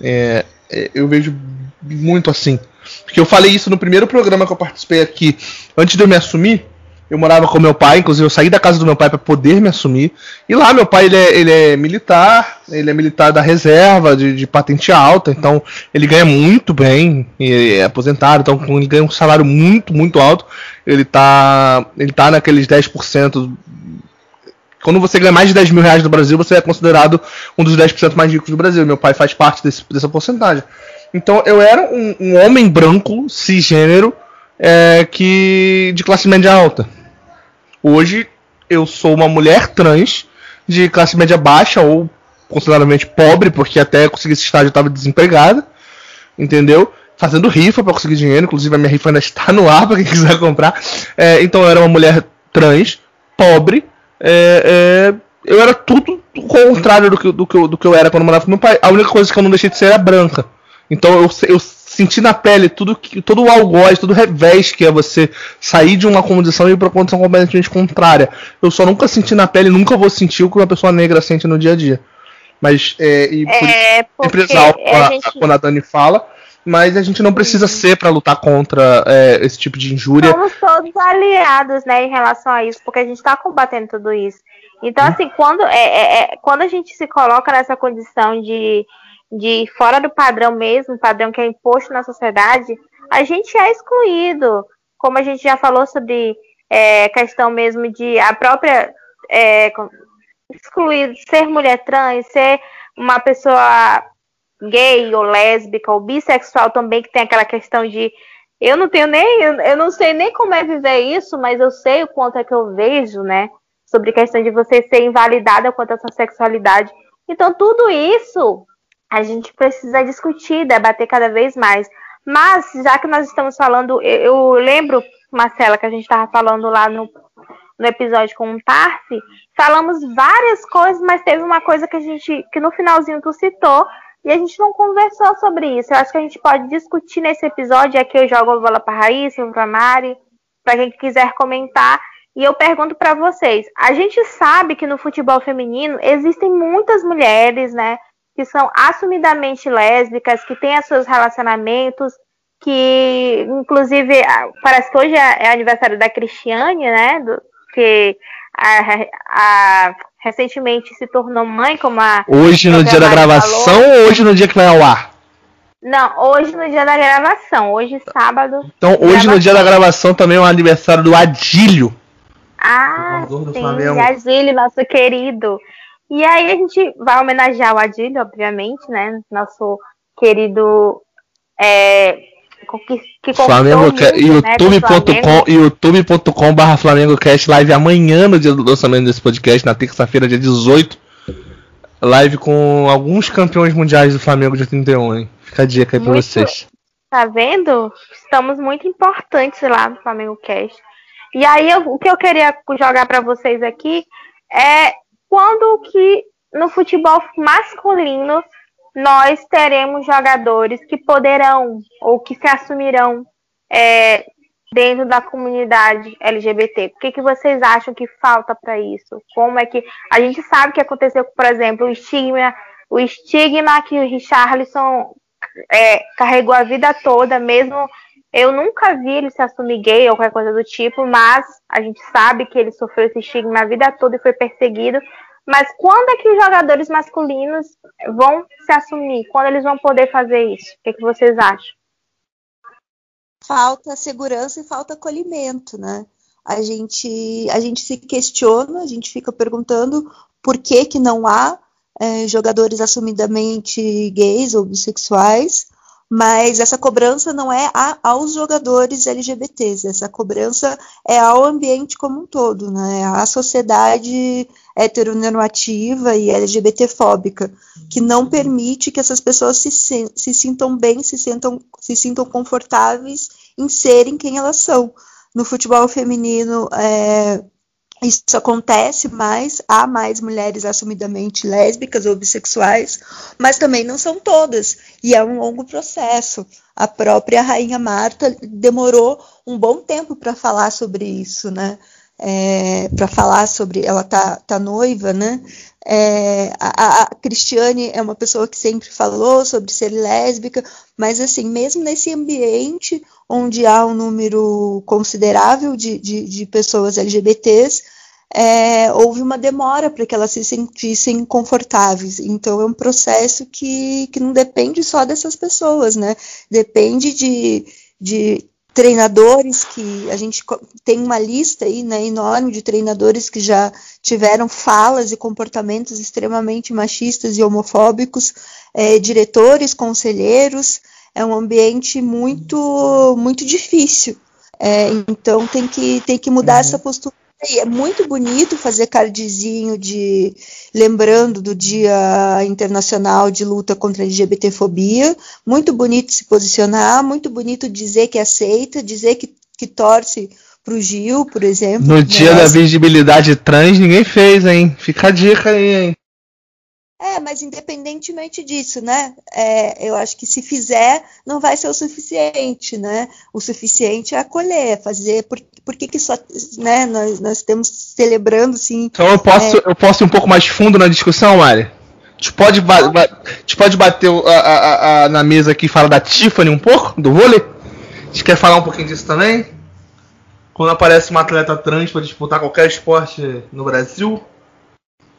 É, é, eu vejo muito assim. Porque eu falei isso no primeiro programa que eu participei aqui, antes de eu me assumir eu morava com meu pai, inclusive eu saí da casa do meu pai para poder me assumir. E lá meu pai ele é, ele é militar, ele é militar da reserva, de, de, patente alta, então ele ganha muito bem, ele é aposentado, então ele ganha um salário muito, muito alto. Ele tá, ele tá naqueles 10%. Quando você ganha mais de 10 mil reais no Brasil, você é considerado um dos 10% mais ricos do Brasil. Meu pai faz parte desse, dessa porcentagem. Então eu era um, um homem branco, cisgênero, é, que de classe média alta. Hoje eu sou uma mulher trans de classe média baixa ou consideradamente pobre, porque até conseguir esse estágio eu estava desempregada, entendeu? Fazendo rifa para conseguir dinheiro, inclusive a minha rifa ainda está no ar para quem quiser comprar. É, então eu era uma mulher trans, pobre, é, é, eu era tudo o contrário do que, do, que eu, do que eu era quando eu morava com meu pai. A única coisa que eu não deixei de ser era branca. Então eu, eu sentir na pele tudo que, todo o algoz, todo o revés que é você sair de uma condição e ir para uma condição completamente contrária. Eu só nunca senti na pele, nunca vou sentir o que uma pessoa negra sente no dia a dia. Mas é, e por é, sempre exalto a, gente... quando a Dani fala, mas a gente não precisa ser para lutar contra é, esse tipo de injúria. Somos todos aliados, né, em relação a isso, porque a gente está combatendo tudo isso. Então, assim, quando, é, é, é, quando a gente se coloca nessa condição de de fora do padrão mesmo, padrão que é imposto na sociedade, a gente é excluído. Como a gente já falou sobre é, questão mesmo de a própria é, excluir, ser mulher trans, ser uma pessoa gay ou lésbica ou bissexual também, que tem aquela questão de eu não tenho nem, eu não sei nem como é viver isso, mas eu sei o quanto é que eu vejo, né? Sobre a questão de você ser invalidada quanto à sua sexualidade. Então, tudo isso a gente precisa discutir, debater cada vez mais. Mas, já que nós estamos falando, eu, eu lembro, Marcela, que a gente estava falando lá no, no episódio com o Tarsi, falamos várias coisas, mas teve uma coisa que a gente, que no finalzinho tu citou, e a gente não conversou sobre isso. Eu acho que a gente pode discutir nesse episódio, aqui eu jogo a bola para Raíssa, para Mari, para quem quiser comentar. E eu pergunto para vocês: a gente sabe que no futebol feminino existem muitas mulheres, né? que são assumidamente lésbicas, que têm seus relacionamentos, que inclusive parece que hoje é, é aniversário da Cristiane, né? Do, que a, a, recentemente se tornou mãe, como a. Hoje no dia da gravação falou. ou hoje no dia que vai ao ar? Não, hoje no dia da gravação, hoje sábado. Então, hoje gravação. no dia da gravação também é o aniversário do Adílio. Ah, sim, Adílio, nosso querido. E aí a gente vai homenagear o Adílio, obviamente, né? Nosso querido. É, que, que Flamengo youtube.com né, youtube.com barra Flamengo Cast live amanhã no dia do lançamento desse podcast, na terça-feira, dia 18. Live com alguns campeões mundiais do Flamengo de 81, hein? Fica a dica aí pra muito, vocês. Tá vendo? Estamos muito importantes lá no Flamengo Cast. E aí, eu, o que eu queria jogar para vocês aqui é quando que no futebol masculino nós teremos jogadores que poderão ou que se assumirão é, dentro da comunidade LGBT? O que, que vocês acham que falta para isso? Como é que a gente sabe que aconteceu, por exemplo, o estigma, o estigma que o Richarlison é, carregou a vida toda, mesmo eu nunca vi ele se assumir gay ou qualquer coisa do tipo, mas a gente sabe que ele sofreu esse estigma a vida toda e foi perseguido. Mas quando é que os jogadores masculinos vão se assumir? Quando eles vão poder fazer isso? O que, é que vocês acham? Falta segurança e falta acolhimento, né? A gente, a gente se questiona, a gente fica perguntando por que, que não há é, jogadores assumidamente gays ou bissexuais, mas essa cobrança não é a, aos jogadores LGBTs, essa cobrança é ao ambiente como um todo, né? à sociedade heteronormativa e LGBTfóbica, que não permite que essas pessoas se, se sintam bem, se, sentam, se sintam confortáveis em serem quem elas são. No futebol feminino, é, isso acontece mais, há mais mulheres assumidamente lésbicas ou bissexuais, mas também não são todas, e é um longo processo. A própria Rainha Marta demorou um bom tempo para falar sobre isso, né? É, para falar sobre. Ela tá, tá noiva, né? É, a, a, Cristiane é uma pessoa que sempre falou sobre ser lésbica, mas assim, mesmo nesse ambiente onde há um número considerável de, de, de pessoas LGBTs, é, houve uma demora para que elas se sentissem confortáveis. Então é um processo que, que não depende só dessas pessoas, né? Depende de, de treinadores que a gente tem uma lista aí né, enorme de treinadores que já tiveram falas e comportamentos extremamente machistas e homofóbicos, é, diretores, conselheiros, é um ambiente muito muito difícil. É, então tem que, tem que mudar uhum. essa postura é muito bonito fazer cardzinho de lembrando do Dia Internacional de Luta contra a LGBTfobia. Muito bonito se posicionar, muito bonito dizer que aceita, dizer que, que torce pro Gil, por exemplo. No dia da visibilidade trans ninguém fez, hein? Fica a dica aí, hein? É, mas independentemente disso, né? É, eu acho que se fizer, não vai ser o suficiente, né? O suficiente é acolher, fazer. Por, por que, que só, né? Nós, nós estamos celebrando, sim. Então eu posso, é... eu posso ir um pouco mais fundo na discussão, Mari? A gente pode, ba a gente pode bater a, a, a, na mesa aqui e falar da Tiffany um pouco, do vôlei? A gente quer falar um pouquinho disso também? Quando aparece uma atleta trans para disputar qualquer esporte no Brasil,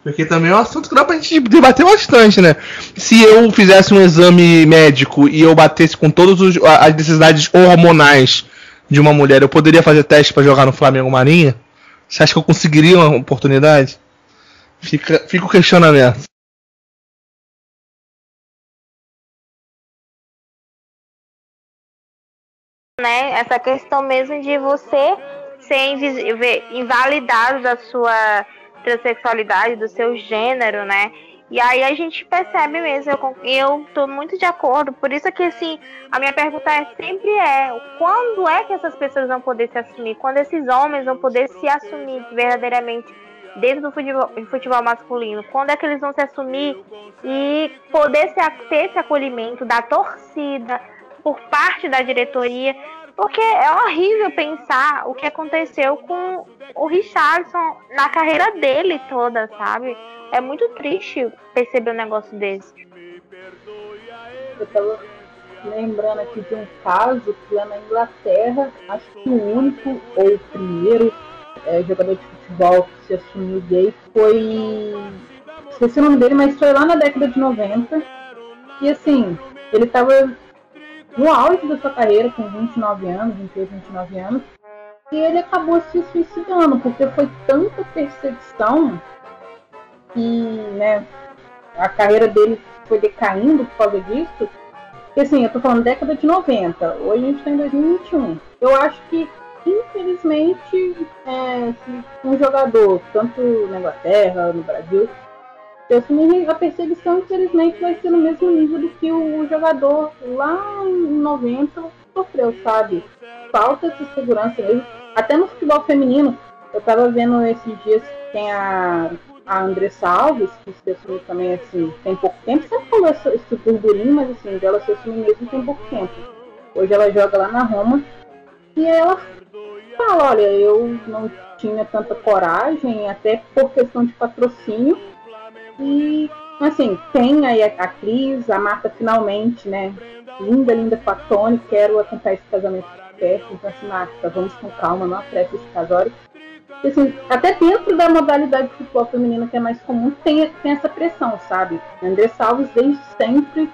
porque também é um assunto que dá pra gente debater bastante, né? Se eu fizesse um exame médico e eu batesse com todas as necessidades hormonais de uma mulher, eu poderia fazer teste para jogar no Flamengo Marinha? Você acha que eu conseguiria uma oportunidade? Fica, fica o questionamento. Né? Essa questão mesmo de você ser invalidado da sua transexualidade, do seu gênero, né? E aí a gente percebe mesmo, eu, eu tô muito de acordo, por isso que assim, a minha pergunta é, sempre é, quando é que essas pessoas vão poder se assumir? Quando esses homens vão poder se assumir verdadeiramente dentro do futebol, futebol masculino? Quando é que eles vão se assumir e poder se, ter esse acolhimento da torcida, por parte da diretoria? Porque é horrível pensar o que aconteceu com o Richardson na carreira dele toda, sabe? É muito triste perceber um negócio desse. Eu tava lembrando aqui de um caso que lá na Inglaterra, acho que o único ou o primeiro é, jogador de futebol que se assumiu gay foi. Esqueci o nome dele, mas foi lá na década de 90. E assim, ele tava no auge da sua carreira, com 29 anos, 28, 29 anos, e ele acabou se suicidando, porque foi tanta perseguição que né, a carreira dele foi decaindo por causa disso. E assim, eu tô falando década de 90, hoje a gente tá em 2021. Eu acho que, infelizmente, é, um jogador, tanto na Inglaterra, no Brasil, eu assumi a perseguição, infelizmente, vai ser no mesmo nível do que o jogador lá em 90 sofreu, sabe? Falta de segurança mesmo. Até no futebol feminino, eu tava vendo esses dias que tem a, a Andressa Alves, que se assumiu também assim, tem pouco tempo. Sempre falou esse, esse burburinho, mas assim, dela se assumir mesmo tem pouco tempo. Hoje ela joga lá na Roma. E ela fala, olha, eu não tinha tanta coragem, até por questão de patrocínio e, assim, tem aí a, a Cris, a Marta finalmente, né? Linda, linda com a Tony, quero acompanhar esse casamento perto. Então, assim, Marta, vamos com calma, não apresse esse casório. E, assim, até dentro da modalidade de futebol feminino que é mais comum, tem, tem essa pressão, sabe? André Salves, desde sempre,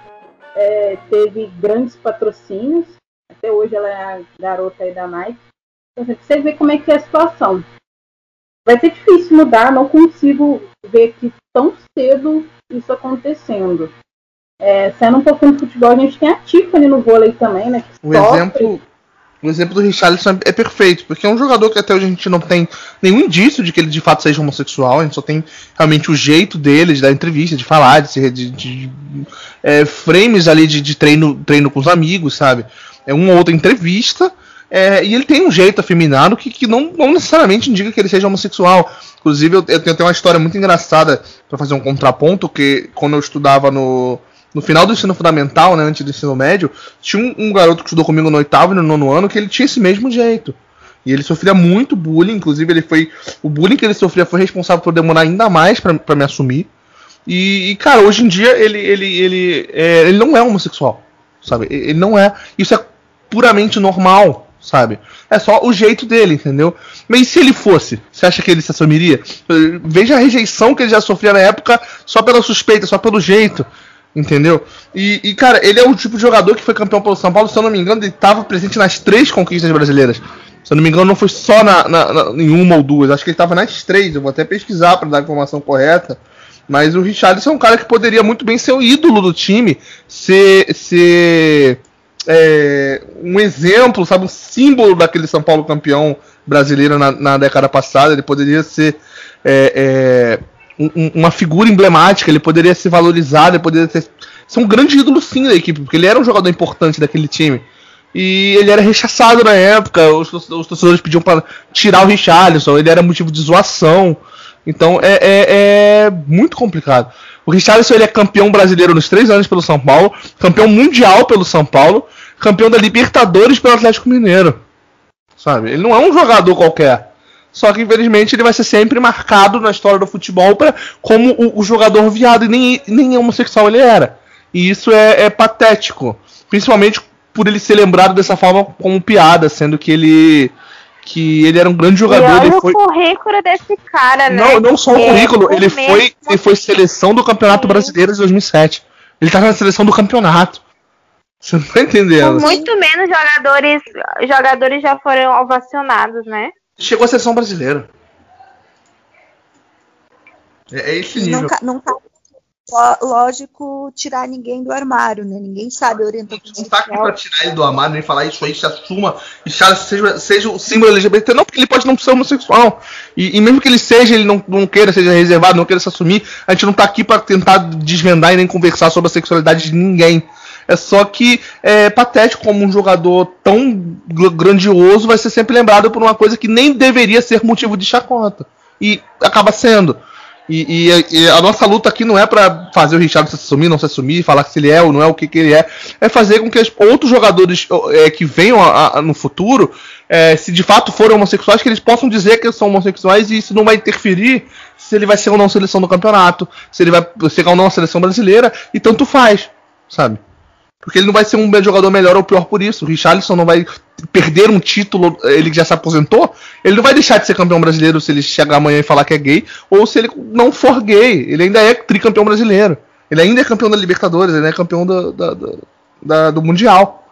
é, teve grandes patrocínios. Até hoje ela é a garota aí da Nike. Então, assim, você vê como é que é a situação vai ser difícil mudar, não consigo ver que tão cedo isso acontecendo. É, sendo um pouquinho de futebol, a gente tem a Tiffany no vôlei também, né? o exemplo, o exemplo do Richarlison é perfeito, porque é um jogador que até hoje a gente não tem nenhum indício de que ele de fato seja homossexual, a gente só tem realmente o jeito dele de dar entrevista, de falar, de ser de, de, de é, frames ali de, de, treino, treino com os amigos, sabe? É uma ou outra entrevista, é, e ele tem um jeito afeminado que, que não, não, necessariamente indica que ele seja homossexual. Inclusive, eu, eu tenho uma história muito engraçada para fazer um contraponto, que quando eu estudava no, no final do ensino fundamental, né, antes do ensino médio, tinha um, um, garoto que estudou comigo no oitavo e no nono ano que ele tinha esse mesmo jeito. E ele sofria muito bullying, inclusive ele foi. O bullying que ele sofria foi responsável por demorar ainda mais para me assumir. E, e, cara, hoje em dia ele, ele, ele, é, ele não é homossexual, sabe? Ele não é. Isso é puramente normal, sabe? É só o jeito dele, entendeu? Mas se ele fosse, você acha que ele se assumiria? Veja a rejeição que ele já sofria na época só pela suspeita, só pelo jeito. Entendeu? E, e, cara, ele é o tipo de jogador que foi campeão pelo São Paulo, se eu não me engano, ele estava presente nas três conquistas brasileiras. Se eu não me engano, não foi só na, na, na em uma ou duas, acho que ele estava nas três. Eu vou até pesquisar para dar a informação correta. Mas o Richardson é um cara que poderia muito bem ser o ídolo do time, ser, ser é, um exemplo, sabe, um símbolo daquele São Paulo campeão brasileiro na, na década passada. Ele poderia ser é, é, um, uma figura emblemática, ele poderia ser valorizado, ele poderia ter, ser um grande ídolo sim da equipe, porque ele era um jogador importante daquele time. E ele era rechaçado na época, os, os torcedores pediam para tirar o Richarlison, ele era motivo de zoação. Então é, é, é, muito complicado. O Richarlison ele é campeão brasileiro nos três anos pelo São Paulo, campeão mundial pelo São Paulo, campeão da Libertadores pelo Atlético Mineiro. Sabe? Ele não é um jogador qualquer. Só que infelizmente ele vai ser sempre marcado na história do futebol pra, como o, o jogador viado, e nem, nem homossexual ele era. E isso é, é, patético. Principalmente por ele ser lembrado dessa forma como piada, sendo que ele. Que ele era um grande jogador. E olha ele foi... o currículo desse cara, né? Não, não só o currículo, ele foi, ele foi seleção do Campeonato Sim. Brasileiro de 2007. Ele tá na seleção do campeonato. Você não tá entendendo. Muito menos jogadores, jogadores já foram ovacionados, né? Chegou a seleção brasileira. É, é esse nível. Não, não cabe, lógico, tirar ninguém do armário, né? Ninguém sabe orientar. A gente não tá aqui pra tirar ele do armário, nem falar isso aí, se assuma, e seja, seja o símbolo LGBT. Não, porque ele pode não ser homossexual. E, e mesmo que ele seja, ele não, não queira, seja reservado, não queira se assumir, a gente não tá aqui para tentar desvendar e nem conversar sobre a sexualidade de ninguém. É só que é patético como um jogador tão grandioso vai ser sempre lembrado por uma coisa que nem deveria ser motivo de chacota. E acaba sendo. E, e, e, a nossa luta aqui não é para fazer o Richard se assumir, não se assumir, falar se ele é ou não é, o que, que ele é. É fazer com que os outros jogadores é, que venham a, a, no futuro, é, se de fato forem homossexuais, que eles possam dizer que são homossexuais e isso não vai interferir se ele vai ser ou não seleção do campeonato, se ele vai ser ou não seleção brasileira, e tanto faz, sabe? Porque ele não vai ser um jogador melhor ou pior por isso. O Richarlison não vai perder um título, ele já se aposentou. Ele não vai deixar de ser campeão brasileiro se ele chegar amanhã e falar que é gay, ou se ele não for gay. Ele ainda é tricampeão brasileiro. Ele ainda é campeão da Libertadores, ele é campeão da, do Mundial.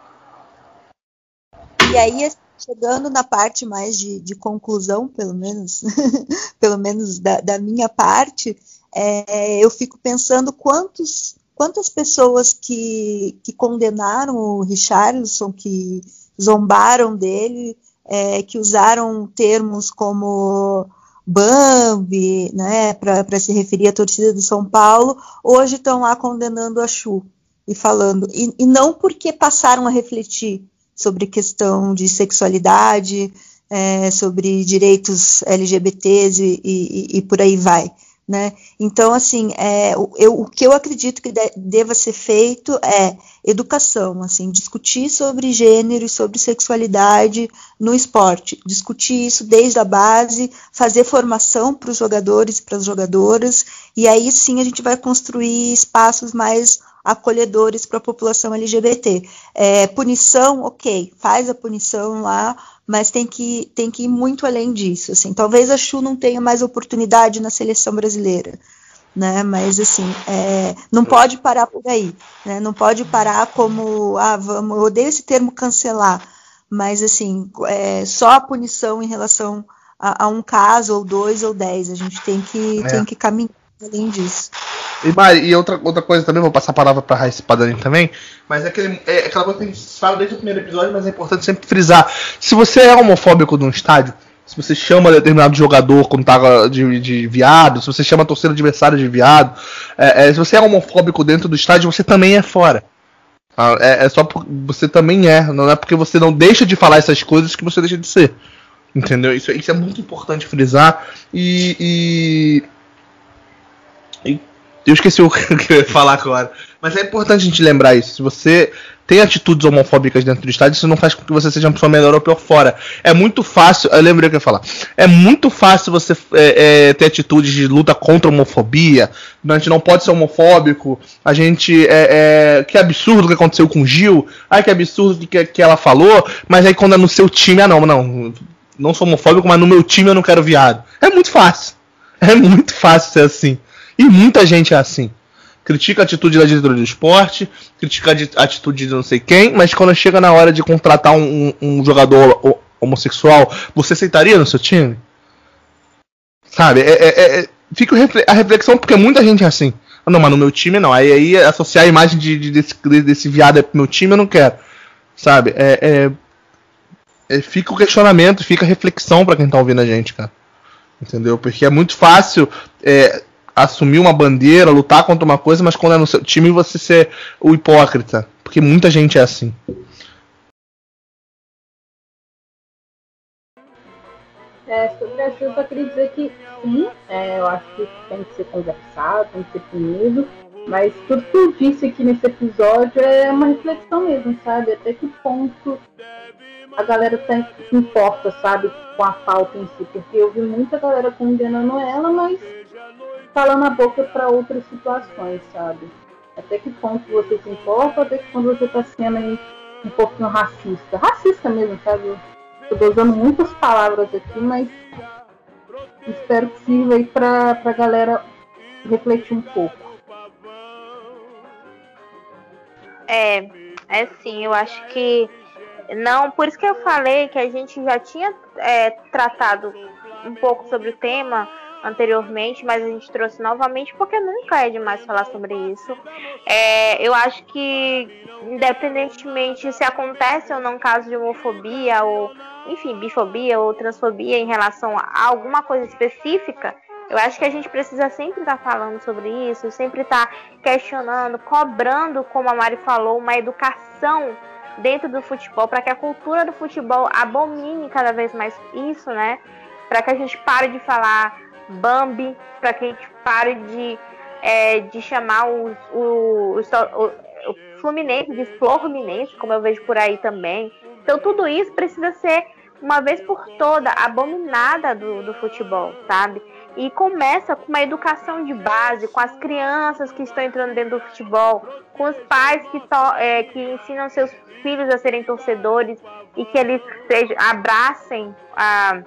E aí, chegando na parte mais de, de conclusão, pelo menos, pelo menos da, da minha parte, é, eu fico pensando quantos quantas pessoas que, que condenaram o Richarlison, que zombaram dele, é, que usaram termos como Bambi, né, para se referir à torcida do São Paulo, hoje estão lá condenando a Chu e falando, e, e, não porque passaram a refletir sobre questão de sexualidade, é, sobre direitos LGBTs e, e, e por aí vai. Né? Então, assim, é, eu, o que eu acredito que de, deva ser feito é educação, assim, discutir sobre gênero e sobre sexualidade no esporte, discutir isso desde a base, fazer formação para os jogadores e para as jogadoras, e aí sim a gente vai construir espaços mais acolhedores para a população LGBT. É, punição, ok, faz a punição lá, mas tem que, tem que ir muito além disso. Assim. Talvez a Chu não tenha mais oportunidade na seleção brasileira. Né? Mas assim, é, não pode parar por aí. Né? Não pode parar como, ah, vamos, eu odeio esse termo cancelar, mas assim, é, só a punição em relação a, a um caso, ou dois, ou dez. A gente tem que, É. tem que caminhar além disso. E, Mari, e outra, outra coisa também, vou passar a palavra pra Raíssa Padani também, mas é, aquele, é aquela coisa que a gente fala desde o primeiro episódio, mas é importante sempre frisar. Se você é homofóbico num estádio, se você chama determinado jogador quando tá de, de viado, se você chama a torcida adversária de viado, é, é, se você é homofóbico dentro do estádio, você também é fora. Ah, É, é só por, você também é, não é porque você não deixa de falar essas coisas que você deixa de ser. Entendeu? Isso, isso é muito importante frisar. E e eu esqueci o que eu ia falar agora. Mas é importante a gente lembrar isso. Se você tem atitudes homofóbicas dentro do estádio, isso não faz com que você seja uma pessoa melhor ou pior fora. É muito fácil. Eu lembrei o que eu ia falar. É muito fácil você é, é, ter atitudes de luta contra a homofobia. A gente não pode ser homofóbico. A gente. É, é, que absurdo o que aconteceu com o Gil. Ai, que absurdo que, que ela falou. Mas aí quando é no seu time, ah não, não. Não sou homofóbico, mas no meu time eu não quero viado. É muito fácil. É muito fácil ser assim. E muita gente é assim. Critica a atitude da diretoria do esporte, critica a atitude de não sei quem, mas quando chega na hora de contratar um, um- jogador ho- homossexual, você aceitaria no seu time? Sabe? É, é- é- fica o refle- a reflexão porque muita gente é assim. Ah, Não, mas no meu time não. Aí, aí associar a imagem de, de- desse, desse viado pro meu time eu não quero. Sabe? É, é- é- fica o questionamento, fica a reflexão pra quem tá ouvindo a gente, cara. Entendeu? Porque é muito fácil é, assumir uma bandeira, lutar contra uma coisa, mas quando é no seu time você ser o hipócrita. Porque muita gente é assim. É, sobre essa, eu só queria dizer que sim, é, eu acho que tem que ser conversado, tem que ser punido, mas tudo que eu disse aqui nesse episódio é uma reflexão mesmo, sabe? Até que ponto a galera tá, se importa, sabe, com a pauta em si, porque eu vi muita galera condenando ela, mas falando a boca para outras situações, sabe? Até que ponto você se importa, até que ponto você tá sendo aí um pouquinho racista. Racista mesmo, sabe? Tô usando muitas palavras aqui, mas espero que sirva aí pra, pra galera refletir um pouco. É, é sim, eu acho que não, por isso que eu falei que a gente já tinha é, tratado um pouco sobre o tema anteriormente, mas a gente trouxe novamente porque nunca é demais falar sobre isso. É, eu acho que independentemente se acontece ou não caso de homofobia ou enfim, bifobia ou transfobia em relação a alguma coisa específica, eu acho que a gente precisa sempre estar falando sobre isso, sempre estar questionando, cobrando, como a Mari falou, uma educação dentro do futebol, para que a cultura do futebol abomine cada vez mais isso, né? Para que a gente pare de falar Bambi, para que a gente pare de, é, de chamar os, o, o, Fluminense de Florminense, como eu vejo por aí também. Então tudo isso precisa ser uma vez por toda abominada do, do futebol, sabe? E começa com uma educação de base, com as crianças que estão entrando dentro do futebol, com os pais que, to, é, que ensinam seus filhos a serem torcedores e que eles sejam, abracem a,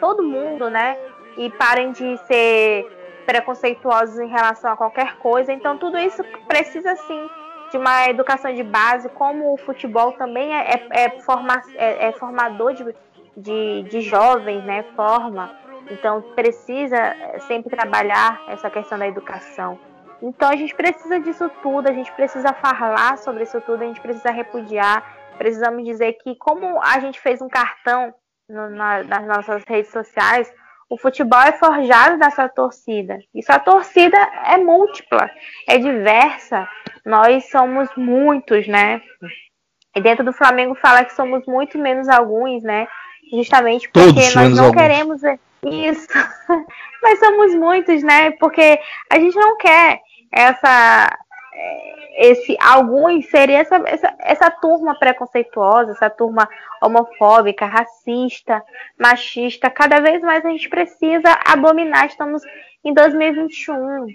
todo mundo, né? E parem de ser preconceituosos em relação a qualquer coisa. Então tudo isso precisa sim de uma educação de base, como o futebol também é, é, é, forma, é, é formador de, de, de jovens, né? Forma. Então precisa sempre trabalhar essa questão da educação. Então a gente precisa disso tudo, a gente precisa falar sobre isso tudo, a gente precisa repudiar, precisamos dizer que como a gente fez um cartão no, na, nas nossas redes sociais, o futebol é forjado da sua torcida. E sua torcida é múltipla, é diversa. Nós somos muitos, né? E dentro do Flamengo fala que somos muito menos alguns, né? Justamente porque Todos nós não alguns. queremos isso. Mas somos muitos, né? Porque a gente não quer essa esse alguns serem essa, essa, essa turma preconceituosa, essa turma homofóbica, racista, machista. Cada vez mais a gente precisa abominar. Estamos em 2021.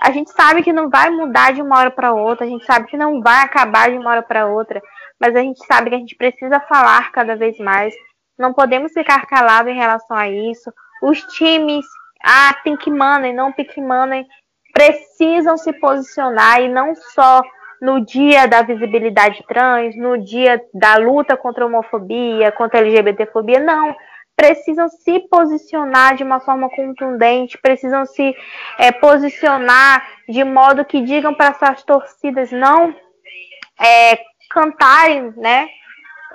A gente sabe que não vai mudar de uma hora para outra, a gente sabe que não vai acabar de uma hora para outra, mas a gente sabe que a gente precisa falar cada vez mais. Não podemos ficar calados em relação a isso. Os times, ah, Pink Money, não Pink Money, precisam se posicionar e não só no dia da visibilidade trans, no dia da luta contra a homofobia, contra a LGBTfobia, não. precisam se posicionar de uma forma contundente, precisam se é, posicionar de modo que digam para suas torcidas não é, cantarem, né?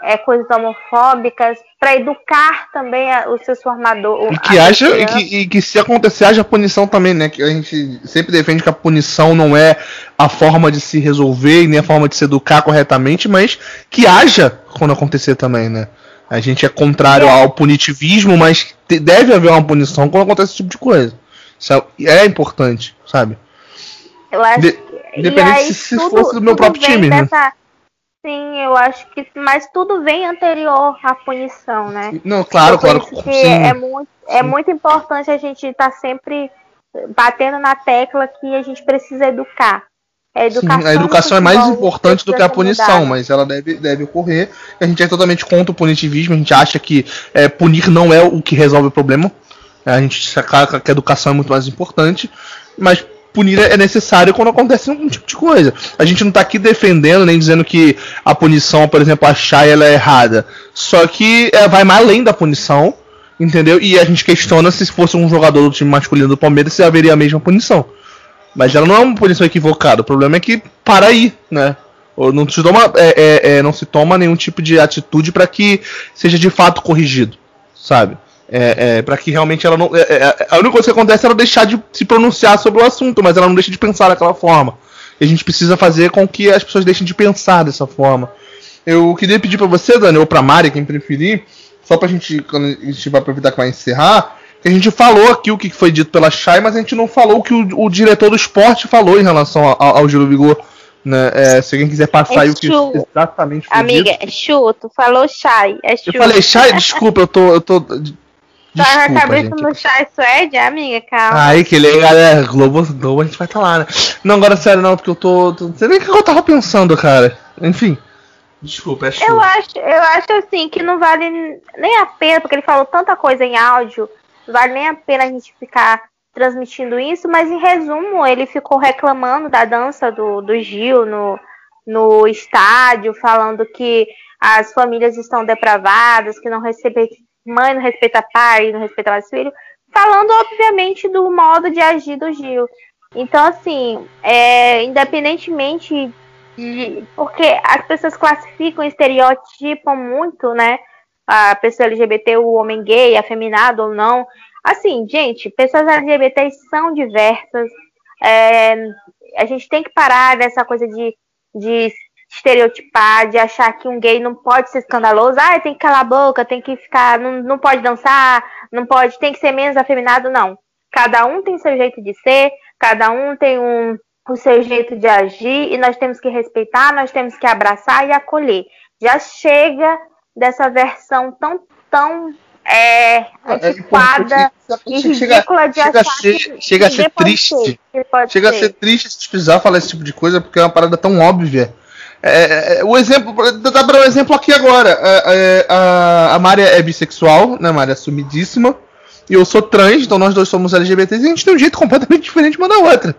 É, coisas homofóbicas, para educar também a, os seus formadores. E que, haja, e que, e que se acontecer, haja punição também, né? Que a gente sempre defende que a punição não é a forma de se resolver e nem a forma de se educar corretamente, mas que haja quando acontecer também, né? A gente é contrário é. ao punitivismo, mas deve haver uma punição quando acontece esse tipo de coisa. Isso é, é importante, sabe? Eu acho de, Independente se, se fosse do meu próprio time, né? dessa, né? Sim, eu acho que. Mas tudo vem anterior à punição, né? Não, claro, claro. Que é, muito, é muito importante a gente estar tá sempre batendo na tecla que a gente precisa educar. A educação, Sim, a educação é mais importante do que a punição, mas ela deve, deve ocorrer. A gente é totalmente contra o punitivismo, a gente acha que é, punir não é o que resolve o problema. A gente saca que a educação é muito mais importante, mas punir é necessário quando acontece um tipo de coisa. A gente não está aqui defendendo nem dizendo que a punição, por exemplo, achar ela é errada. Só que é, vai mais além da punição, entendeu? E a gente questiona se fosse um jogador do time masculino do Palmeiras se haveria a mesma punição. Mas ela não é uma punição equivocada. O problema é que para aí, né? Não se toma, é, é, é não se toma nenhum tipo de atitude para que seja de fato corrigido, sabe? É, é, para que realmente ela não. É, é, a única coisa que acontece é ela deixar de se pronunciar sobre o assunto, mas ela não deixa de pensar daquela forma. E a gente precisa fazer com que as pessoas deixem de pensar dessa forma. Eu queria pedir para você, Dani, ou para Mari, quem preferir, só pra gente, quando a gente vai aproveitar que vai encerrar, que a gente falou aqui o que foi dito pela Chay, mas a gente não falou o que o, o diretor do esporte falou em relação ao, ao Giro Vigor. Né? É, se alguém quiser passar é aí o que exatamente foi Amiga, dito. é Chu, tu falou Chay. É Eu falei Chay, desculpa, eu tô. Eu tô Desculpa, na cabeça gente. no chá suede, amiga, calma. Aí, que ele, galera, Globo, Globo, a gente vai estar tá lá, né? Não, agora sério, não, porque eu tô. tô não sei nem o que eu tava pensando, cara. Enfim. Desculpa, é chuva. Eu acho, eu acho assim que não vale nem a pena, porque ele falou tanta coisa em áudio, não vale nem a pena a gente ficar transmitindo isso, mas em resumo, ele ficou reclamando da dança do, do Gil no, no estádio, falando que as famílias estão depravadas, que não recebem mãe não respeita pai, não respeita mais filho, falando obviamente do modo de agir do Gil. Então, assim, é, independentemente de. Porque as pessoas classificam, estereotipam muito, né? A pessoa LGBT, o homem gay, afeminado ou não. Assim, gente, pessoas LGBT são diversas. É, a gente tem que parar dessa coisa de, de estereotipar, de achar que um gay não pode ser escandaloso, ah, tem que calar a boca, tem que ficar, não, não pode dançar, não pode, tem que ser menos afeminado, não. Cada um tem seu jeito de ser, cada um tem um, o seu jeito de agir e nós temos que respeitar, nós temos que abraçar e acolher. Já chega dessa versão tão, tão é, é antiquada é, e ridícula de chega achar a ser, que chega a ser triste. Chega ser. a ser triste se precisar falar esse tipo de coisa porque é uma parada tão óbvia. É, é, o exemplo, dá para um exemplo aqui agora. É, é, a, a Maria é bissexual, né? A Maria sumidíssima. E eu sou trans, então nós dois somos LGBTs e a gente tem um jeito completamente diferente uma da outra.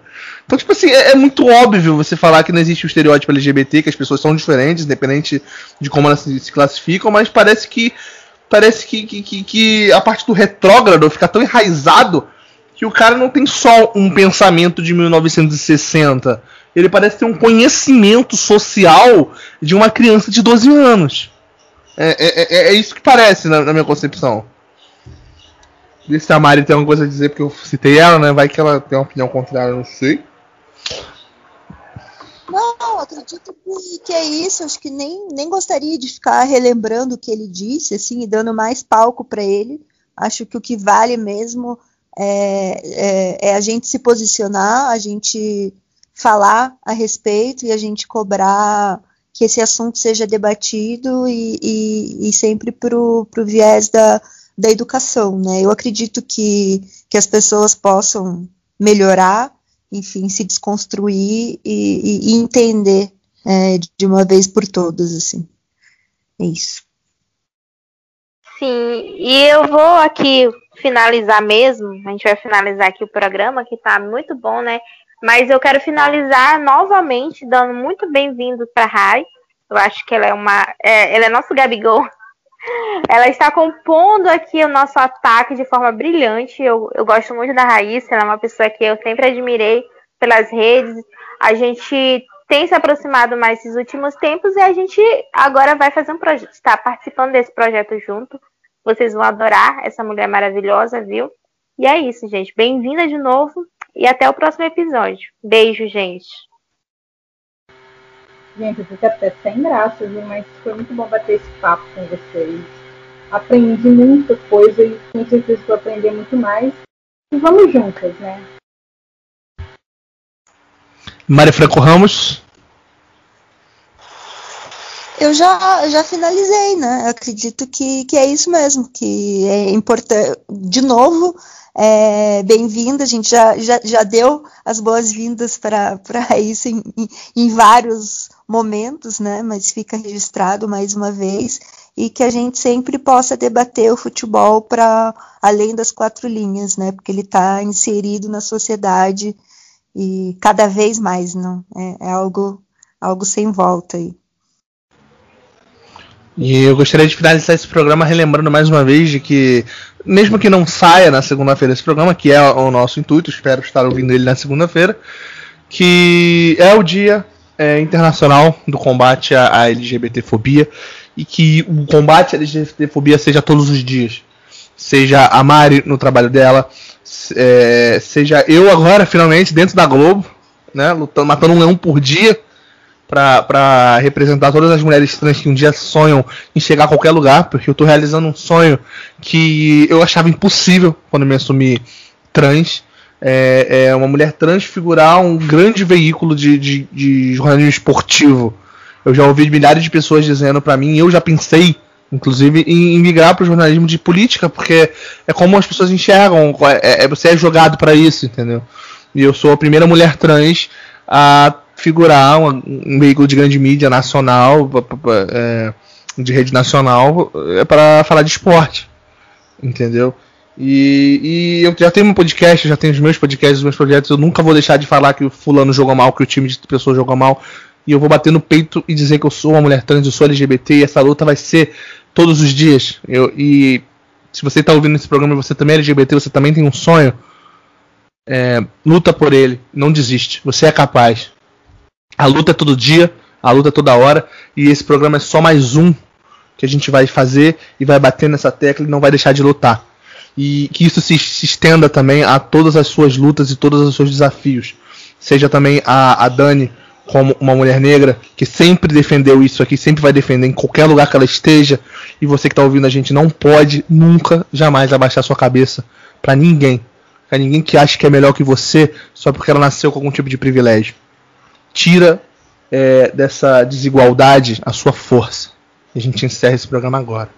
Então, tipo assim, é, é, muito óbvio você falar que não existe o estereótipo LGBT, que as pessoas são diferentes, independente de como elas se, se classificam, mas parece que. Parece que, que, que, que a parte do retrógrado fica tão enraizado que o cara não tem só um pensamento de 1960 ele parece ter um conhecimento social de uma criança de 12 anos. É, é, é, é isso que parece na, na, minha concepção. Vê se a Mari tem alguma coisa a dizer, porque eu citei ela, né? Vai que ela tem uma opinião contrária, não sei. Não, acredito que, que é isso. Acho que nem, nem gostaria de ficar relembrando o que ele disse, assim, e dando mais palco para ele. Acho que o que vale mesmo é, é, é, a gente se posicionar, a gente falar a respeito e a gente cobrar que esse assunto seja debatido e, e, e sempre para o viés da, da educação. Né? Eu acredito que, que as pessoas possam melhorar, enfim, se desconstruir e, e entender é, de uma vez por todas. Assim. É isso. Sim, e eu vou aqui finalizar mesmo, a gente vai finalizar aqui o programa, que está muito bom, né? Mas eu quero finalizar novamente dando muito bem-vindo para Rai. Eu acho que ela é uma. É, ela é nosso Gabigol. Ela está compondo aqui o nosso ataque de forma brilhante. Eu, eu gosto muito da Raíssa, ela é uma pessoa que eu sempre admirei pelas redes. A gente tem se aproximado mais esses últimos tempos e a gente agora vai fazer um projeto, está participando desse projeto junto. Vocês vão adorar essa mulher maravilhosa, viu? E é isso, gente. Bem-vinda de novo e até o próximo episódio. Beijo, gente. Gente, eu fico até sem graça, viu? Mas foi muito bom bater esse papo com vocês. Aprendi muita coisa e com certeza vou aprender muito mais. E vamos juntas, né? Mário Franco Ramos. Eu já, já finalizei, né? Eu acredito que, que é isso mesmo, que é importante. De novo, é, bem-vinda, a gente já, já, já deu as boas-vindas para isso em, em, vários momentos, né? Mas fica registrado mais uma vez e que a gente sempre possa debater o futebol para além das quatro linhas, né? Porque ele está inserido na sociedade e cada vez mais, não? É, é algo, algo sem volta aí. E eu gostaria de finalizar esse programa relembrando mais uma vez de que, mesmo que não saia na segunda-feira esse programa, que é o nosso intuito, espero estar ouvindo ele na segunda-feira, que é o dia é, internacional do combate à, LGBTfobia e que o combate à LGBTfobia seja todos os dias. Seja a Mari no trabalho dela, é, seja eu agora, finalmente, dentro da Globo, né, lutando, matando um leão por dia para representar todas as mulheres trans que um dia sonham em chegar a qualquer lugar, porque eu estou realizando um sonho que eu achava impossível quando me assumi trans. É, é uma mulher trans figurar um grande veículo de, de, de jornalismo esportivo. Eu já ouvi milhares de pessoas dizendo para mim, eu já pensei, inclusive, em, em migrar para o jornalismo de política, porque é como as pessoas enxergam, é, é você é jogado para isso, entendeu? E eu sou a primeira mulher trans a figurar um, um veículo de grande mídia nacional, é, de rede nacional, é para falar de esporte, entendeu? E, e, eu já tenho um podcast, já tenho os meus podcasts, os meus projetos. Eu nunca vou deixar de falar que o fulano jogou mal, que o time de pessoas jogou mal. E eu vou bater no peito e dizer que eu sou uma mulher trans, eu sou LGBT e essa luta vai ser todos os dias. Eu, e se você está ouvindo esse programa e você também é LGBT, você também tem um sonho, é, luta por ele, não desiste. Você é capaz. A luta é todo dia, a luta é toda hora, e esse programa é só mais um que a gente vai fazer e vai bater nessa tecla e não vai deixar de lutar. E que isso se, estenda também a todas as suas lutas e todos os seus desafios. Seja também a, a Dani como uma mulher negra que sempre defendeu isso aqui, sempre vai defender em qualquer lugar que ela esteja. E você que está ouvindo a gente não pode nunca, jamais abaixar sua cabeça para ninguém. Pra ninguém que acha que é melhor que você só porque ela nasceu com algum tipo de privilégio tira é, dessa desigualdade a sua força. E a gente encerra esse programa agora.